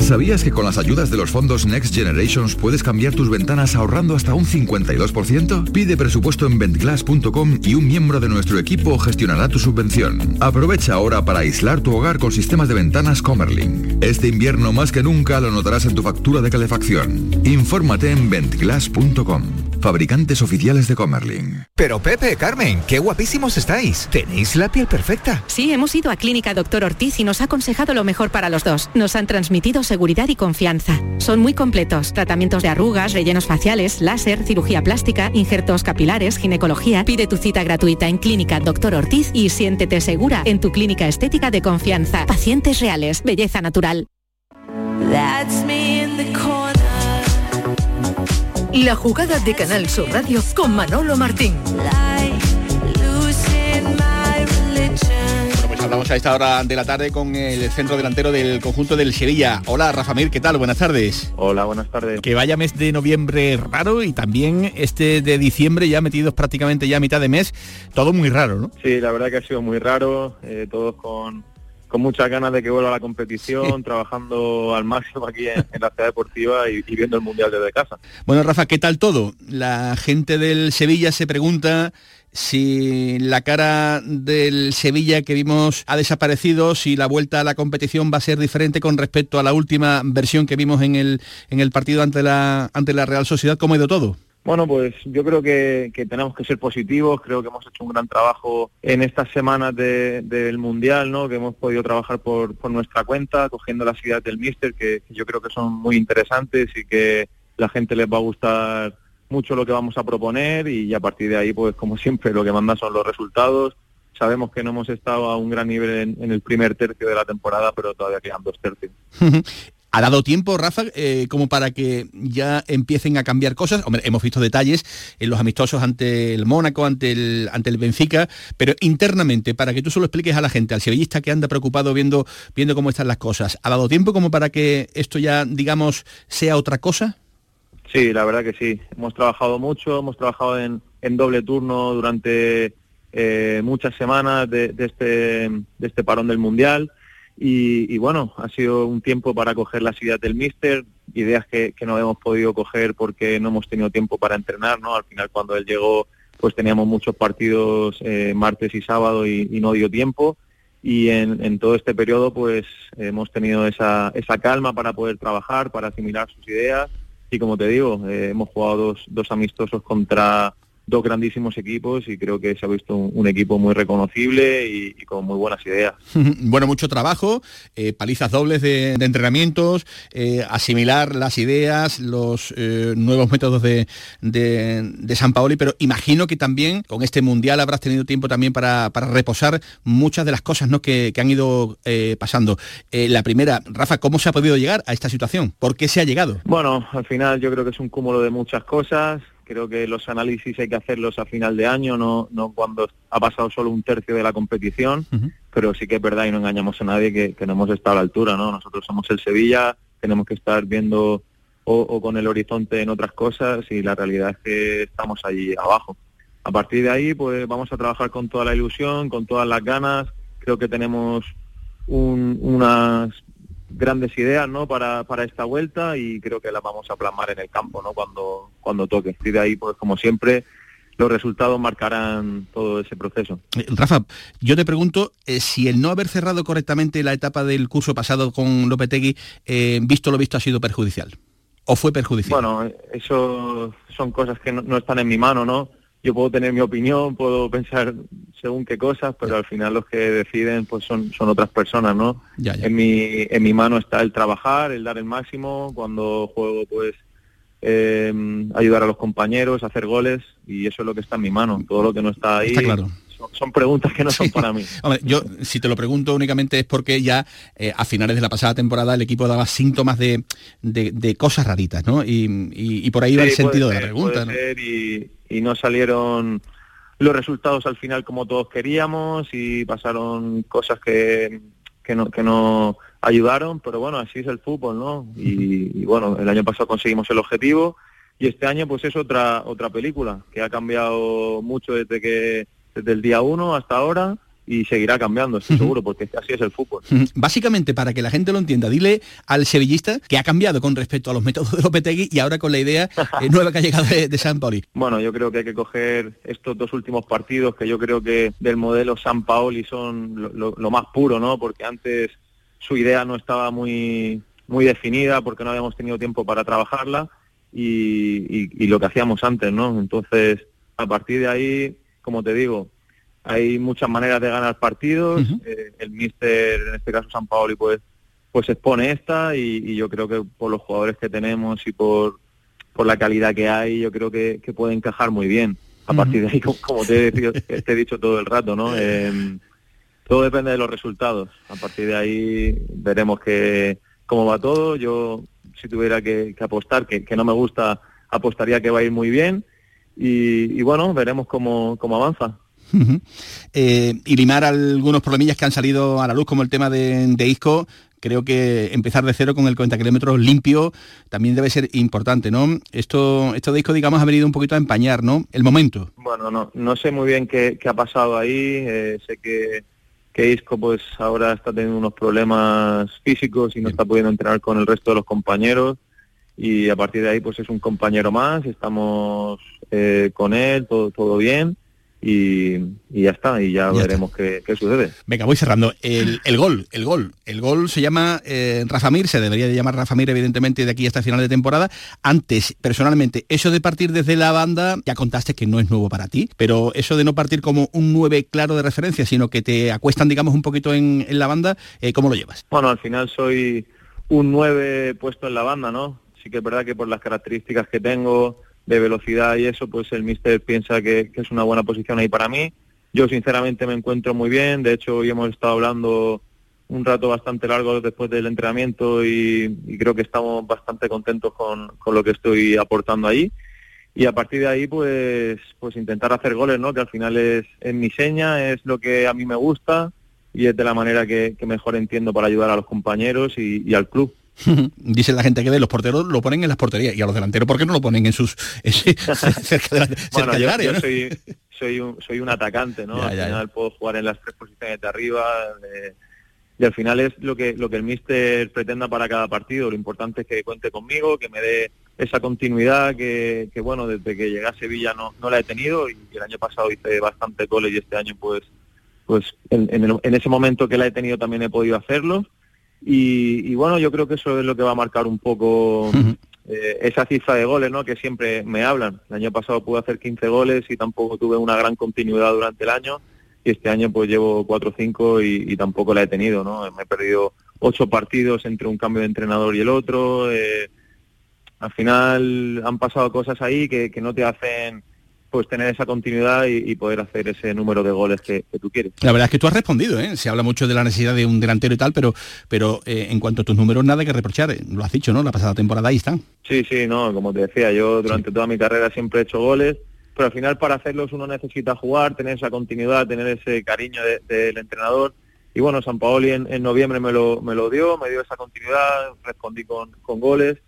¿Sabías que con las ayudas de los fondos Next Generations puedes cambiar tus ventanas ahorrando hasta un 52%? Pide presupuesto en ventglass.com y un miembro de nuestro equipo gestionará tu subvención. Aprovecha ahora para aislar tu hogar con sistemas de ventanas Comerling. Este invierno más que nunca lo notarás en tu factura de calefacción. Infórmate en ventglass.com. Fabricantes oficiales de Comerling. Pero Pepe, Carmen, qué guapísimos estáis. Tenéis la piel perfecta. Sí, hemos ido a Clínica Doctor Ortiz y nos ha aconsejado lo mejor para los dos. Nos han transmitido seguridad y confianza. Son muy completos. Tratamientos de arrugas, rellenos faciales, láser, cirugía plástica, injertos capilares, ginecología. Pide tu cita gratuita en Clínica Doctor Ortiz y siéntete segura en tu clínica estética de confianza. Pacientes reales, belleza natural. La jugada de Canal Sur Radio con Manolo Martín. Hablamos a esta hora de la tarde con el centro delantero del conjunto del Sevilla. Hola, Rafa Mir, ¿qué tal? Buenas tardes. Hola, buenas tardes. Que vaya mes de noviembre raro y también este de diciembre ya metidos prácticamente ya a mitad de mes, todo muy raro, ¿no? Sí, la verdad que ha sido muy raro, eh, todos con, con muchas ganas de que vuelva la competición, trabajando al máximo aquí en, en la ciudad deportiva y, y viendo el Mundial desde casa. Bueno, Rafa, ¿qué tal todo? La gente del Sevilla se pregunta si la cara del Sevilla que vimos ha desaparecido, si la vuelta a la competición va a ser diferente con respecto a la última versión que vimos en el, en el partido ante la, ante la Real Sociedad, ¿cómo ha ido todo? Bueno, pues yo creo que, que tenemos que ser positivos, creo que hemos hecho un gran trabajo en estas semanas de- del Mundial, ¿no? que hemos podido trabajar por, por nuestra cuenta, cogiendo las ideas del Míster, que yo creo que son muy interesantes y que la gente les va a gustar mucho lo que vamos a proponer y a partir de ahí, pues como siempre, lo que manda son los resultados. Sabemos que no hemos estado a un gran nivel en, el primer tercio de la temporada, pero todavía quedan dos tercios. [LAUGHS] ¿Ha dado tiempo, Rafa, eh, como para que ya empiecen a cambiar cosas? Hombre, hemos visto detalles en los amistosos ante el Mónaco, ante el, ante el Benfica, pero internamente, para que tú solo expliques a la gente, al sevillista que anda preocupado viendo, viendo cómo están las cosas, ¿ha dado tiempo como para que esto ya, digamos, sea otra cosa? Sí, la verdad que sí. Hemos trabajado mucho, hemos trabajado en, en doble turno durante eh, muchas semanas de, este, de este parón del Mundial y, bueno, ha sido un tiempo para coger las ideas del míster, ideas que, que no hemos podido coger porque no hemos tenido tiempo para entrenar, ¿no? Al final cuando él llegó pues teníamos muchos partidos eh, martes y sábado y, y no dio tiempo y en, en todo este periodo pues hemos tenido esa, esa calma para poder trabajar, para asimilar sus ideas y como te digo, eh, hemos jugado dos, dos amistosos contra dos grandísimos equipos y creo que se ha visto un, un equipo muy reconocible y, y con muy buenas ideas. [LAUGHS] bueno, mucho trabajo, eh, palizas dobles de, de entrenamientos, eh, asimilar las ideas, los eh, nuevos métodos de, de, de San Paoli, pero imagino que también con este Mundial habrás tenido tiempo también para, para reposar muchas de las cosas ¿no? que, que han ido pasando. La primera, Rafa, ¿cómo se ha podido llegar a esta situación? ¿Por qué se ha llegado? Bueno, al final yo creo que es un cúmulo de muchas cosas. Creo que los análisis hay que hacerlos a final de año, no, no cuando ha pasado solo un tercio de la competición, pero sí que es verdad y no engañamos a nadie que, que no hemos estado a la altura, ¿no? Nosotros somos el Sevilla, tenemos que estar viendo o, o con el horizonte en otras cosas y la realidad es que estamos allí abajo. A partir de ahí, pues vamos a trabajar con toda la ilusión, con todas las ganas. Creo que tenemos un- unas grandes ideas ¿no? para, para esta vuelta y creo que las vamos a plasmar en el campo ¿no? cuando, cuando toque. Y de ahí, pues como siempre, los resultados marcarán todo ese proceso. Eh, Rafa, yo te pregunto eh, si el no haber cerrado correctamente la etapa del curso pasado con Lopetegui, eh, visto lo visto, ha sido perjudicial. ¿O fue perjudicial? Bueno, eso son cosas que no, no están en mi mano, ¿no? Yo puedo tener mi opinión, puedo pensar según qué cosas, pero al final los que deciden pues son, son otras personas, ¿no? Ya, ya. En mi, en mi mano está el trabajar, el dar el máximo, cuando juego pues eh, ayudar a los compañeros, hacer goles y eso es lo que está en mi mano. Todo lo que no está ahí Está claro. son, preguntas que no son para mí. [LAUGHS] Hombre, yo si te lo pregunto únicamente es porque ya eh, a finales de la pasada temporada el equipo daba síntomas de, de- de cosas raritas, ¿no? Y, y- y por ahí va el Sí, sentido de la pregunta, puede ¿no? ser, y, y no salieron los resultados al final como todos queríamos y pasaron cosas que, que no, que no ayudaron, pero bueno, así es el fútbol, ¿no? Y, y bueno, el año pasado conseguimos el objetivo y este año pues es otra otra película que ha cambiado mucho desde que desde el día uno hasta ahora y seguirá cambiando, estoy seguro, porque así es el fútbol. Básicamente, para que la gente lo entienda, dile al sevillista que ha cambiado con respecto a los métodos de Lopetegui y ahora con la idea eh, [LAUGHS] nueva que ha llegado de, de San Paoli. Bueno, yo creo que hay que coger estos dos últimos partidos que yo creo que del modelo San Paoli son lo, lo- lo más puro, ¿no? Porque antes su idea no estaba muy muy definida porque no habíamos tenido tiempo para trabajarla y, y- y lo que hacíamos antes, ¿no? Entonces, a partir de ahí, como te digo, hay muchas maneras de ganar partidos. eh, el míster, en este caso San Paoli, pues pues expone esta y, y yo creo que por los jugadores que tenemos y por, por la calidad que hay, yo creo que, que puede encajar muy bien. A partir de ahí, [LAUGHS] como, como te, he dicho, te he dicho todo el rato, ¿no? Em, todo depende de los resultados. A partir de ahí veremos que cómo va todo. Yo, si tuviera que, que apostar, que, que no me gusta, apostaría que va a ir muy bien. Y, y bueno, veremos cómo, cómo avanza. Eh, y limar algunos problemillas que han salido a la luz, como el tema de, de Isco, creo que empezar de cero con el 40 kilómetros limpio también debe ser importante, ¿no? Esto, esto de Isco, digamos, ha venido un poquito a empañar, ¿no? El momento. Bueno, no, no sé muy bien qué, qué ha pasado ahí. eh, sé que, que Isco pues ahora está teniendo unos problemas físicos y no está pudiendo entrenar con el resto de los compañeros. Y a partir de ahí pues es un compañero más, estamos eh, con él, todo, todo bien. Y, y ya está, y ya, veremos qué, qué sucede. Venga, voy cerrando. El, el gol, el gol. El gol se llama eh, Rafa Mir, se debería de llamar Rafa Mir, evidentemente, de aquí hasta final de temporada. Antes, personalmente, eso de partir desde la banda, ya contaste que no es nuevo para ti, pero eso de no partir como un 9 claro de referencia, sino que te acuestan, digamos, un poquito en, en la banda, eh, ¿cómo lo llevas? Bueno, al final soy un 9 puesto en la banda, ¿no? Sí que es verdad que por las características que tengo de velocidad y eso, pues el míster piensa que, es una buena posición ahí para mí. Yo sinceramente me encuentro muy bien, de hecho hoy hemos estado hablando un rato bastante largo después del entrenamiento y, creo que estamos bastante contentos con, con lo que estoy aportando ahí. Y a partir de ahí, pues, pues intentar hacer goles, ¿no? Que al final es, es mi seña, es lo que a mí me gusta y es de la manera que, mejor entiendo para ayudar a los compañeros y al club. [LAUGHS] Dice la gente que ve los porteros lo ponen en las porterías y a los delanteros ¿por qué no lo ponen en sus [LAUGHS] [LAUGHS] cerca, de la- cerca Bueno, del yo, área, yo ¿no? soy, soy, un, soy un atacante, ¿no? Ya, al ya, final puedo jugar en las tres posiciones de arriba eh, y al final es lo que, lo que el míster pretenda para cada partido. Lo importante es que cuente conmigo, que me dé esa continuidad que, que, bueno, desde que llegué a Sevilla no, no la he tenido y el año pasado hice bastante goles y este año pues pues en, en el- en ese momento que la he tenido también he podido hacerlo y, y bueno, yo creo que eso es lo que va a marcar un poco eh, esa cifra de goles, ¿no? Que siempre me hablan. El año pasado pude hacer 15 goles y tampoco tuve una gran continuidad durante el año. Y este año pues llevo 4 o 5 y, y tampoco la he tenido, ¿no? Me he perdido ocho partidos entre un cambio de entrenador y el otro. eh, al final han pasado cosas ahí que, que no te hacen pues tener esa continuidad y, y poder hacer ese número de goles que, que tú quieres. La verdad es que tú has respondido, ¿eh? Se habla mucho de la necesidad de un delantero y tal, pero, pero eh, en cuanto a tus números, nada que reprochar. eh, Lo has dicho, ¿no? La pasada temporada ahí están. Sí, sí, no, como te decía, yo durante toda mi carrera siempre he hecho goles, pero al final para hacerlos uno necesita jugar, tener esa continuidad, tener ese cariño de- del entrenador. Y bueno, San Paoli en, en noviembre me lo, me lo dio, me dio esa continuidad, respondí con, con goles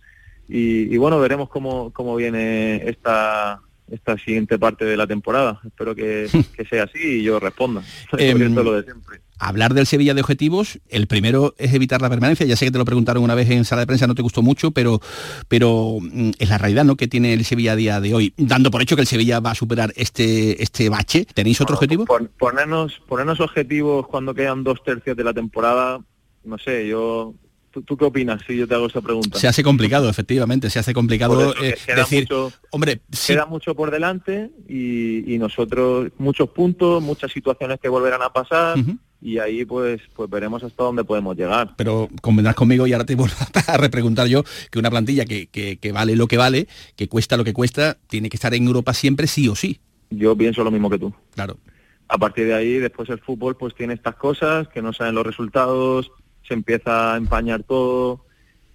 y, y bueno, veremos cómo, cómo viene esta esta siguiente parte de la temporada. Espero que, [LAUGHS] que sea así y yo responda. [LAUGHS] Lo de siempre. Hablar del Sevilla de objetivos, el primero es evitar la permanencia. Ya sé que te lo preguntaron una vez en sala de prensa, no te gustó mucho, pero, pero mm, es la realidad ¿no? que tiene el Sevilla a día de hoy. Dando por hecho que el Sevilla va a superar este, este bache, ¿tenéis otro objetivo? Pon- ponernos, ponernos objetivos cuando quedan dos tercios de la temporada, no sé, yo... ¿Tú, tú qué opinas si yo te hago esa pregunta? Se hace complicado, efectivamente, se hace complicado eh, decir, mucho- hombre, sí, Queda mucho por delante y, y nosotros muchos puntos, muchas situaciones que volverán a pasar y ahí pues pues veremos hasta dónde podemos llegar. pero convendrás conmigo y ahora te vuelvo [LAUGHS] a repreguntar yo que una plantilla que, que- que vale lo que vale, que cuesta lo que cuesta, tiene que estar en Europa siempre sí o sí. Yo pienso lo mismo que tú. Claro. A partir de ahí, después el fútbol pues tiene estas cosas, que no saben los resultados, se empieza a empañar todo,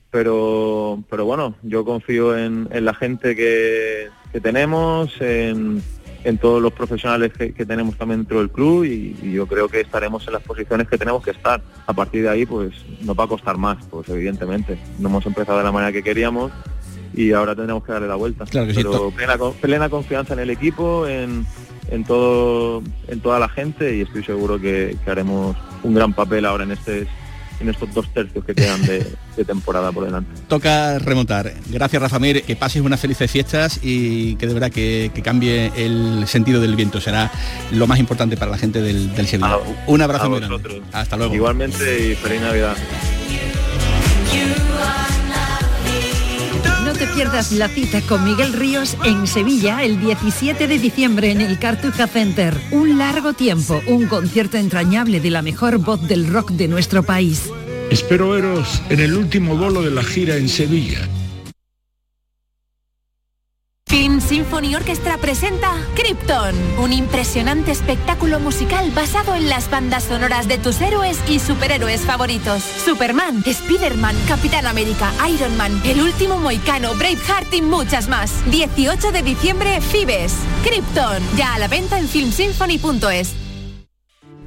pero pero bueno, yo confío en, en la gente que, que tenemos, en, en todos los profesionales que, que tenemos también dentro del club y, y yo creo que estaremos en las posiciones que tenemos que estar. A partir de ahí pues nos va a costar más, pues evidentemente. No hemos empezado de la manera que queríamos y ahora tendremos que darle la vuelta. Claro que sí, Pero plena, co- plena confianza en el equipo, en, en todo, en toda la gente y estoy seguro que, que haremos un gran papel ahora en este en estos dos tercios que quedan de, de temporada por delante. Toca remontar. Gracias Rafa Mir, que pases unas felices fiestas y que de verdad que, que cambie el sentido del viento. Será lo más importante para la gente del, del Sevilla. Un abrazo a muy grande. vosotros. Hasta luego. Igualmente y feliz Navidad. Pierdas la cita con Miguel Ríos en Sevilla el 17 de diciembre en el Cartuja Center. Un largo tiempo, un concierto entrañable de la mejor voz del rock de nuestro país. Espero veros en el último bolo de la gira en Sevilla. Symphony Orchestra presenta Krypton, un impresionante espectáculo musical basado en las bandas sonoras de tus héroes y superhéroes favoritos. Superman, Spider-Man, Capitán América, Iron Man, El Último Moicano, Braveheart y muchas más. 18 de diciembre, Fibes. Krypton, ya a la venta en filmsymphony.es.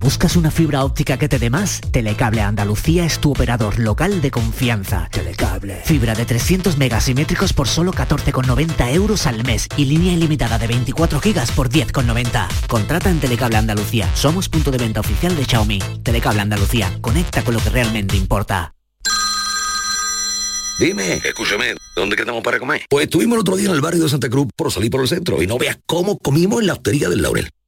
¿Buscas una fibra óptica que te dé más? Telecable Andalucía es tu operador local de confianza. Telecable. Fibra de 300 megasimétricos por solo 14,90 euros al mes y línea ilimitada de 24 gigas por 10,90. Contrata en Telecable Andalucía. Somos punto de venta oficial de Xiaomi. Telecable Andalucía. Conecta con lo que realmente importa. Dime, escúchame, ¿dónde quedamos para comer? Pues estuvimos el otro día en el barrio de Santa Cruz por salir por el centro y no veas cómo comimos en la hostería del Laurel.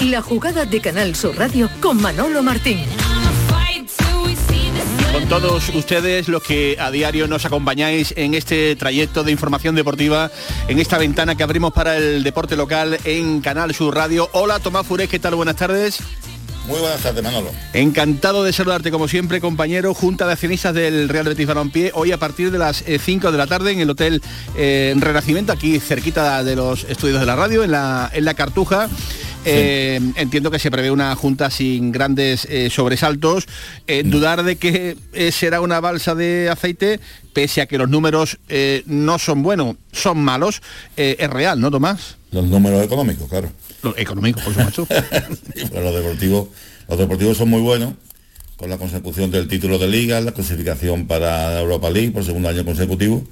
La jugada de Canal Sur Radio con Manolo Martín. Con todos ustedes los que a diario nos acompañáis en este trayecto de información deportiva, en esta ventana que abrimos para el deporte local en Canal Sur Radio. Hola Tomás Furés, ¿qué tal? Buenas tardes. Muy buenas tardes, Manolo. Encantado de saludarte como siempre, compañero, Junta de Accionistas del Real Betis Balompié, hoy a partir de las 5 de la tarde en el Hotel eh, Renacimiento, aquí cerquita de los estudios de la radio, en la, en la Cartuja. Eh, entiendo que se prevé una junta sin grandes eh, sobresaltos. Eh, Dudar de que eh, será una balsa de aceite, pese a que los números no son buenos, son malos, es real, ¿no, Tomás? Los números económicos, claro. Los económicos, por supuesto. [LAUGHS] Pues, los deportivos, los deportivos son muy buenos, con la consecución del título de liga, la clasificación para Europa League por segundo año consecutivo.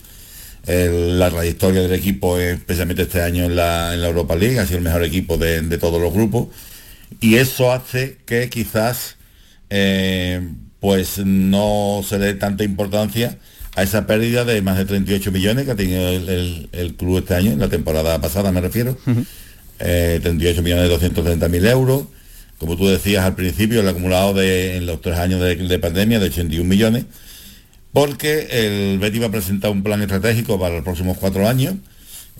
El- la trayectoria del equipo, especialmente este año en la, en la Europa League, ha sido el mejor equipo de, de todos los grupos. Y eso hace que quizás eh, pues no se dé tanta importancia a esa pérdida de más de 38 millones que ha tenido el, el- el club este año, en la temporada pasada me refiero. Eh, 38 millones de 230 mil euros. Como tú decías al principio, el acumulado de, en los tres años de, de pandemia de 81 millones, porque el Betis va a presentar un plan estratégico para los próximos cuatro años,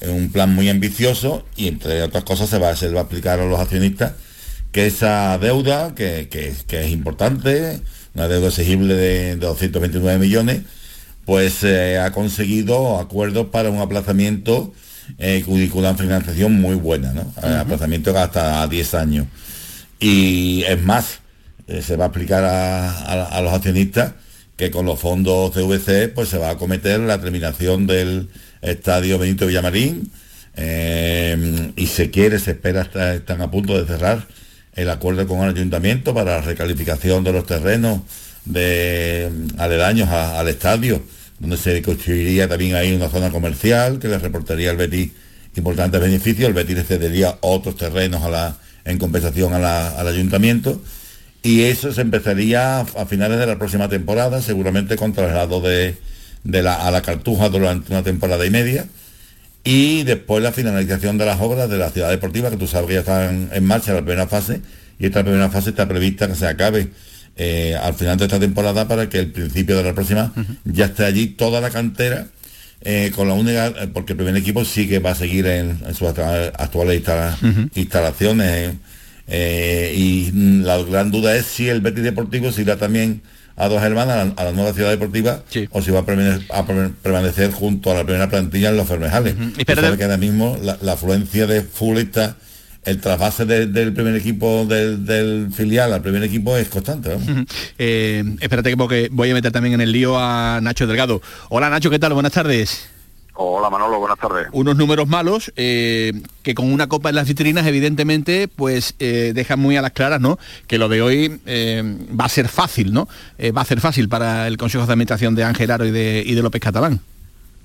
un plan muy ambicioso y entre otras cosas se va, se le va a explicar a los accionistas que esa deuda, que, que- que es importante, una deuda exigible de, de 229 millones, pues eh, ha conseguido acuerdos para un aplazamiento eh, una financiación muy buena, ¿no? Eh, Aplazamiento hasta 10 años. Y es más, eh, se va a explicar a, a- a los accionistas que con los fondos CVC pues se va a acometer la terminación del estadio Benito Villamarín eh, y se quiere, se espera, está- están a punto de cerrar el acuerdo con el ayuntamiento para la recalificación de los terrenos de aledaños al estadio, donde se construiría también ahí una zona comercial que le reportaría al Betis importantes beneficios. El Betis le cedería otros terrenos a la, en compensación al ayuntamiento y eso se empezaría a finales de la próxima temporada, seguramente con traslado de, la, a la Cartuja durante una temporada y media. Y después la finalización de las obras de la ciudad deportiva, que tú sabes que ya están en marcha la primera fase, y esta primera fase está prevista que se acabe eh, al final de esta temporada para que el principio de la próxima ya esté allí toda la cantera, eh, con la única, eh, porque el primer equipo sí que va a seguir en, sus actuales instalaciones. Y la gran duda es si el Betis Deportivo se irá también a dos hermanas a la, nueva ciudad deportiva o si va a permanecer, junto a la primera plantilla en los Fermejales. y que ahora mismo la, afluencia de futbolistas el trasvase del primer equipo del, filial al primer equipo es constante. Eh, espérate que porque voy a meter también en el lío a Nacho Delgado. Hola Nacho, ¿qué tal? Buenas tardes. Hola Manolo, buenas tardes. Unos números malos eh, que con una copa en las vitrinas evidentemente pues eh, dejan muy a las claras, ¿no? Que lo de hoy eh, va a ser fácil, ¿no? va a ser fácil para el Consejo de Administración de Ángel Aro y de, y de López Catalán.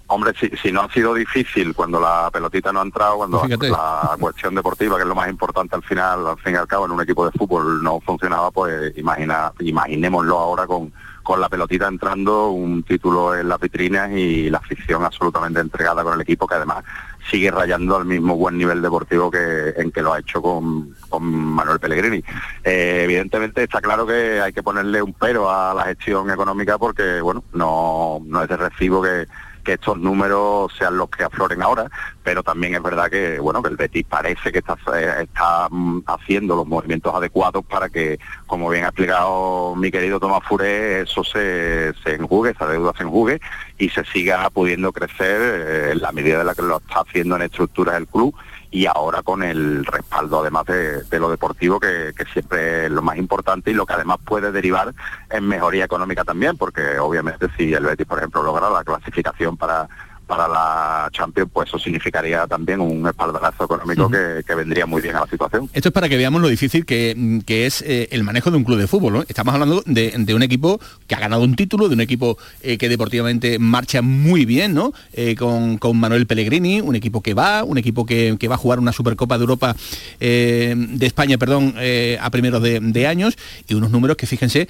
Hombre, si, si, no ha sido difícil cuando la pelotita no ha entrado, cuando pues la, cuestión deportiva, que es lo más importante al final, al fin y al cabo, en un equipo de fútbol no funcionaba, pues imagina, imaginémoslo ahora con, con la pelotita entrando, un título en las vitrinas y la afición absolutamente entregada con el equipo que además sigue rayando al mismo buen nivel deportivo que en que lo ha hecho con, Manuel Pellegrini. Eh, evidentemente está claro que hay que ponerle un pero a la gestión económica porque bueno no, no es de recibo que que estos números sean los que afloren ahora, pero también es verdad que bueno que el Betis parece que está, eh, está mm, haciendo los movimientos adecuados para que, como bien ha explicado mi querido Tomás Furé, eso se, se enjugue, esa deuda se enjugue y se siga pudiendo crecer eh, en la medida de la que lo está haciendo en estructuras del club y ahora con el respaldo además de, lo deportivo que, siempre es lo más importante y lo que además puede derivar en mejoría económica también porque obviamente si el Betis por ejemplo logra la clasificación para para la Champions, pues eso significaría también un espaldarazo económico que, vendría muy bien a la situación. Esto es para que veamos lo difícil que, mm, es eh, el manejo de un club de fútbol. Estamos hablando de, un equipo que ha ganado un título, de un equipo eh, que deportivamente marcha muy bien, ¿no? Eh, con, Manuel Pellegrini, un equipo que va, un equipo que, va a jugar una Supercopa de Europa, de España, perdón, a primeros de, años, y unos números que fíjense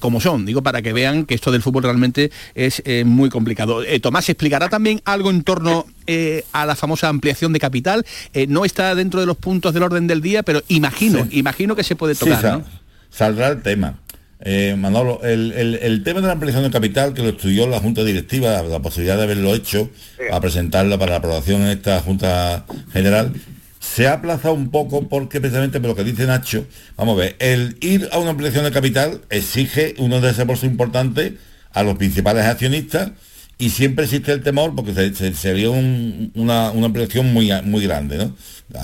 cómo son. Digo, para que vean que esto del fútbol realmente es muy complicado. Tomás explicará también algo en torno eh, a la famosa ampliación de capital. Eh, no está dentro de los puntos del orden del día, pero imagino, imagino que se puede tocar. Saldrá el tema. Eh, Manolo, el, tema de la ampliación de capital que lo estudió la Junta Directiva, la posibilidad de haberlo hecho, a presentarlo para la aprobación en esta Junta General, se ha aplazado un poco porque precisamente por lo que dice Nacho, vamos a ver, el ir a una ampliación de capital exige unos desembolsos importantes a los principales accionistas y siempre existe el temor porque sería una, una ampliación muy, muy grande, ¿no?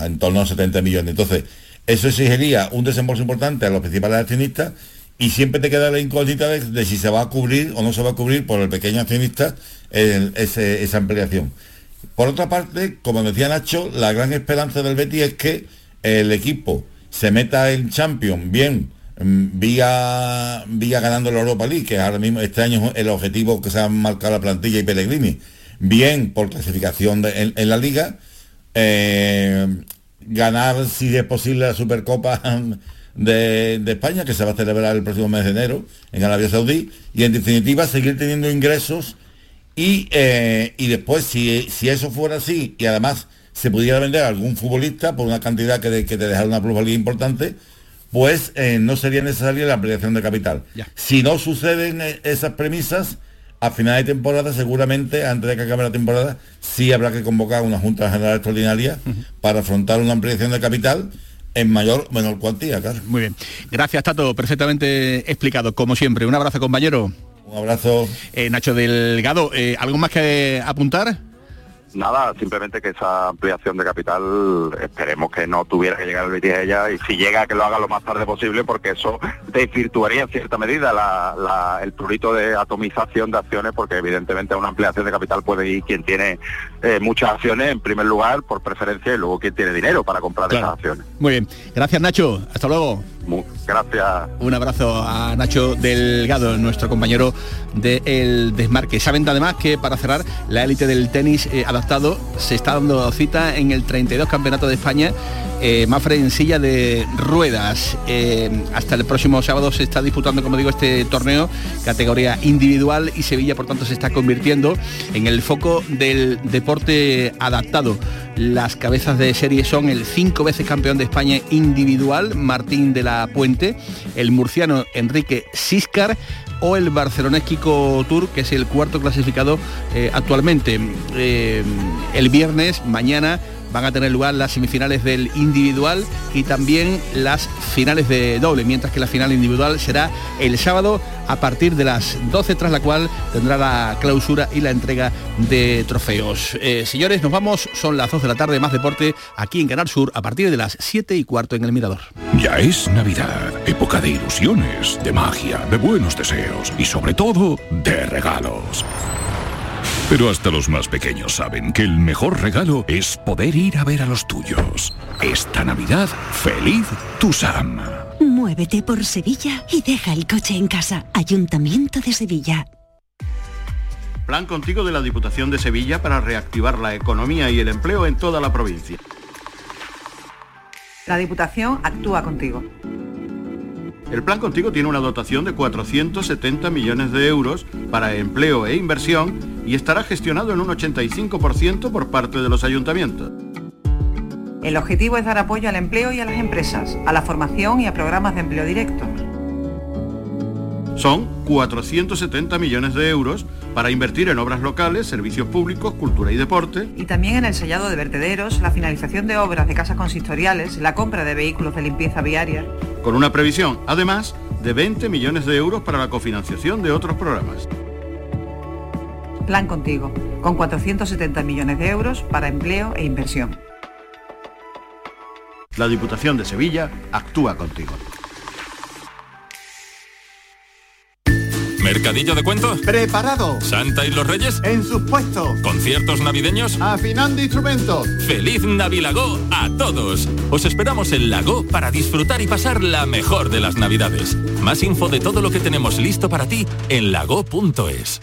En torno a 70 millones. Entonces, eso exigiría un desembolso importante a los principales accionistas y siempre te queda la incógnita de, si se va a cubrir o no se va a cubrir por el pequeño accionista esa ampliación. Por otra parte, como decía Nacho, la gran esperanza del Betty es que el equipo se meta en Champions bien vía, vía ganando la Europa League, que ahora mismo este año es el objetivo que se ha marcado la plantilla y Pellegrini, bien por clasificación en, la liga, eh, ganar si es posible la Supercopa [LAUGHS] de, España, que se va a celebrar el próximo mes de enero en Arabia Saudí, y en definitiva seguir teniendo ingresos y, eh, y después si, si, eso fuera así y además se pudiera vender a algún futbolista por una cantidad que, que te dejara una plusvalía importante, pues eh, no sería necesaria la ampliación de capital. Si no suceden eh, esas premisas, a final de temporada, seguramente, antes de que acabe la temporada, sí habrá que convocar una Junta General Extraordinaria para afrontar una ampliación de capital en mayor o menor cuantía, claro. Muy bien. Gracias, Tato. Perfectamente explicado, como siempre. Un abrazo, compañero. Un abrazo. Eh, Nacho Delgado, ¿algo más que apuntar? Nada, simplemente que esa ampliación de capital esperemos que no tuviera que llegar el Betis a ella y si llega que lo haga lo más tarde posible porque eso desvirtuaría en cierta medida el prurito de atomización de acciones porque evidentemente a una ampliación de capital puede ir quien tiene eh, muchas acciones en primer lugar por preferencia y luego quien tiene dinero para comprar esas acciones. Muy bien, gracias Nacho, hasta luego. gracias. Un abrazo a Nacho Delgado, nuestro compañero del Desmarque. Saben además que para cerrar la élite del tenis eh, adaptado se está dando cita en el 32 Campeonato de España eh, Mafre en silla de ruedas. Eh, hasta el próximo sábado se está disputando, como digo, este torneo, categoría individual y Sevilla, por tanto, se está convirtiendo en el foco del deporte adaptado. Las cabezas de serie son el cinco veces campeón de España individual, Martín de la Puente, el murciano Enrique Siscar o el Barcelonés Kiko Tour, que es el cuarto clasificado eh, actualmente. Eh, el viernes, mañana, van a tener lugar las semifinales del individual y también las finales de doble, mientras que la final individual será el sábado a partir de las 12, tras la cual tendrá la clausura y la entrega de trofeos. Eh, señores, nos vamos, son las 2 de la tarde, más deporte aquí en Canal Sur a partir de las 7 y cuarto en el Mirador. Ya es Navidad, época de ilusiones, de magia, de buenos deseos y sobre todo de regalos. Pero hasta los más pequeños saben que el mejor regalo es poder ir a ver a los tuyos. Esta Navidad, feliz Tusam. Muévete por Sevilla y deja el coche en casa. Ayuntamiento de Sevilla. Plan contigo de la Diputación de Sevilla para reactivar la economía y el empleo en toda la provincia. La Diputación actúa contigo. El plan contigo tiene una dotación de 470 millones de euros para empleo e inversión y estará gestionado en un 85% por parte de los ayuntamientos. El objetivo es dar apoyo al empleo y a las empresas, a la formación y a programas de empleo directo. Son 470 millones de euros para invertir en obras locales, servicios públicos, cultura y deporte. Y también en el sellado de vertederos, la finalización de obras de casas consistoriales, la compra de vehículos de limpieza viaria. Con una previsión, además, de 20 millones de euros para la cofinanciación de otros programas. Plan contigo, con 470 millones de euros para empleo e inversión. La Diputación de Sevilla actúa contigo. ¿Mercadillo de cuentos? Preparado. ¿Santa y los Reyes? En sus puestos. ¿Conciertos navideños? Afinando instrumentos. ¡Feliz Navilago a todos! Os esperamos en Lago para disfrutar y pasar la mejor de las Navidades. Más info de todo lo que tenemos listo para ti en lago.es.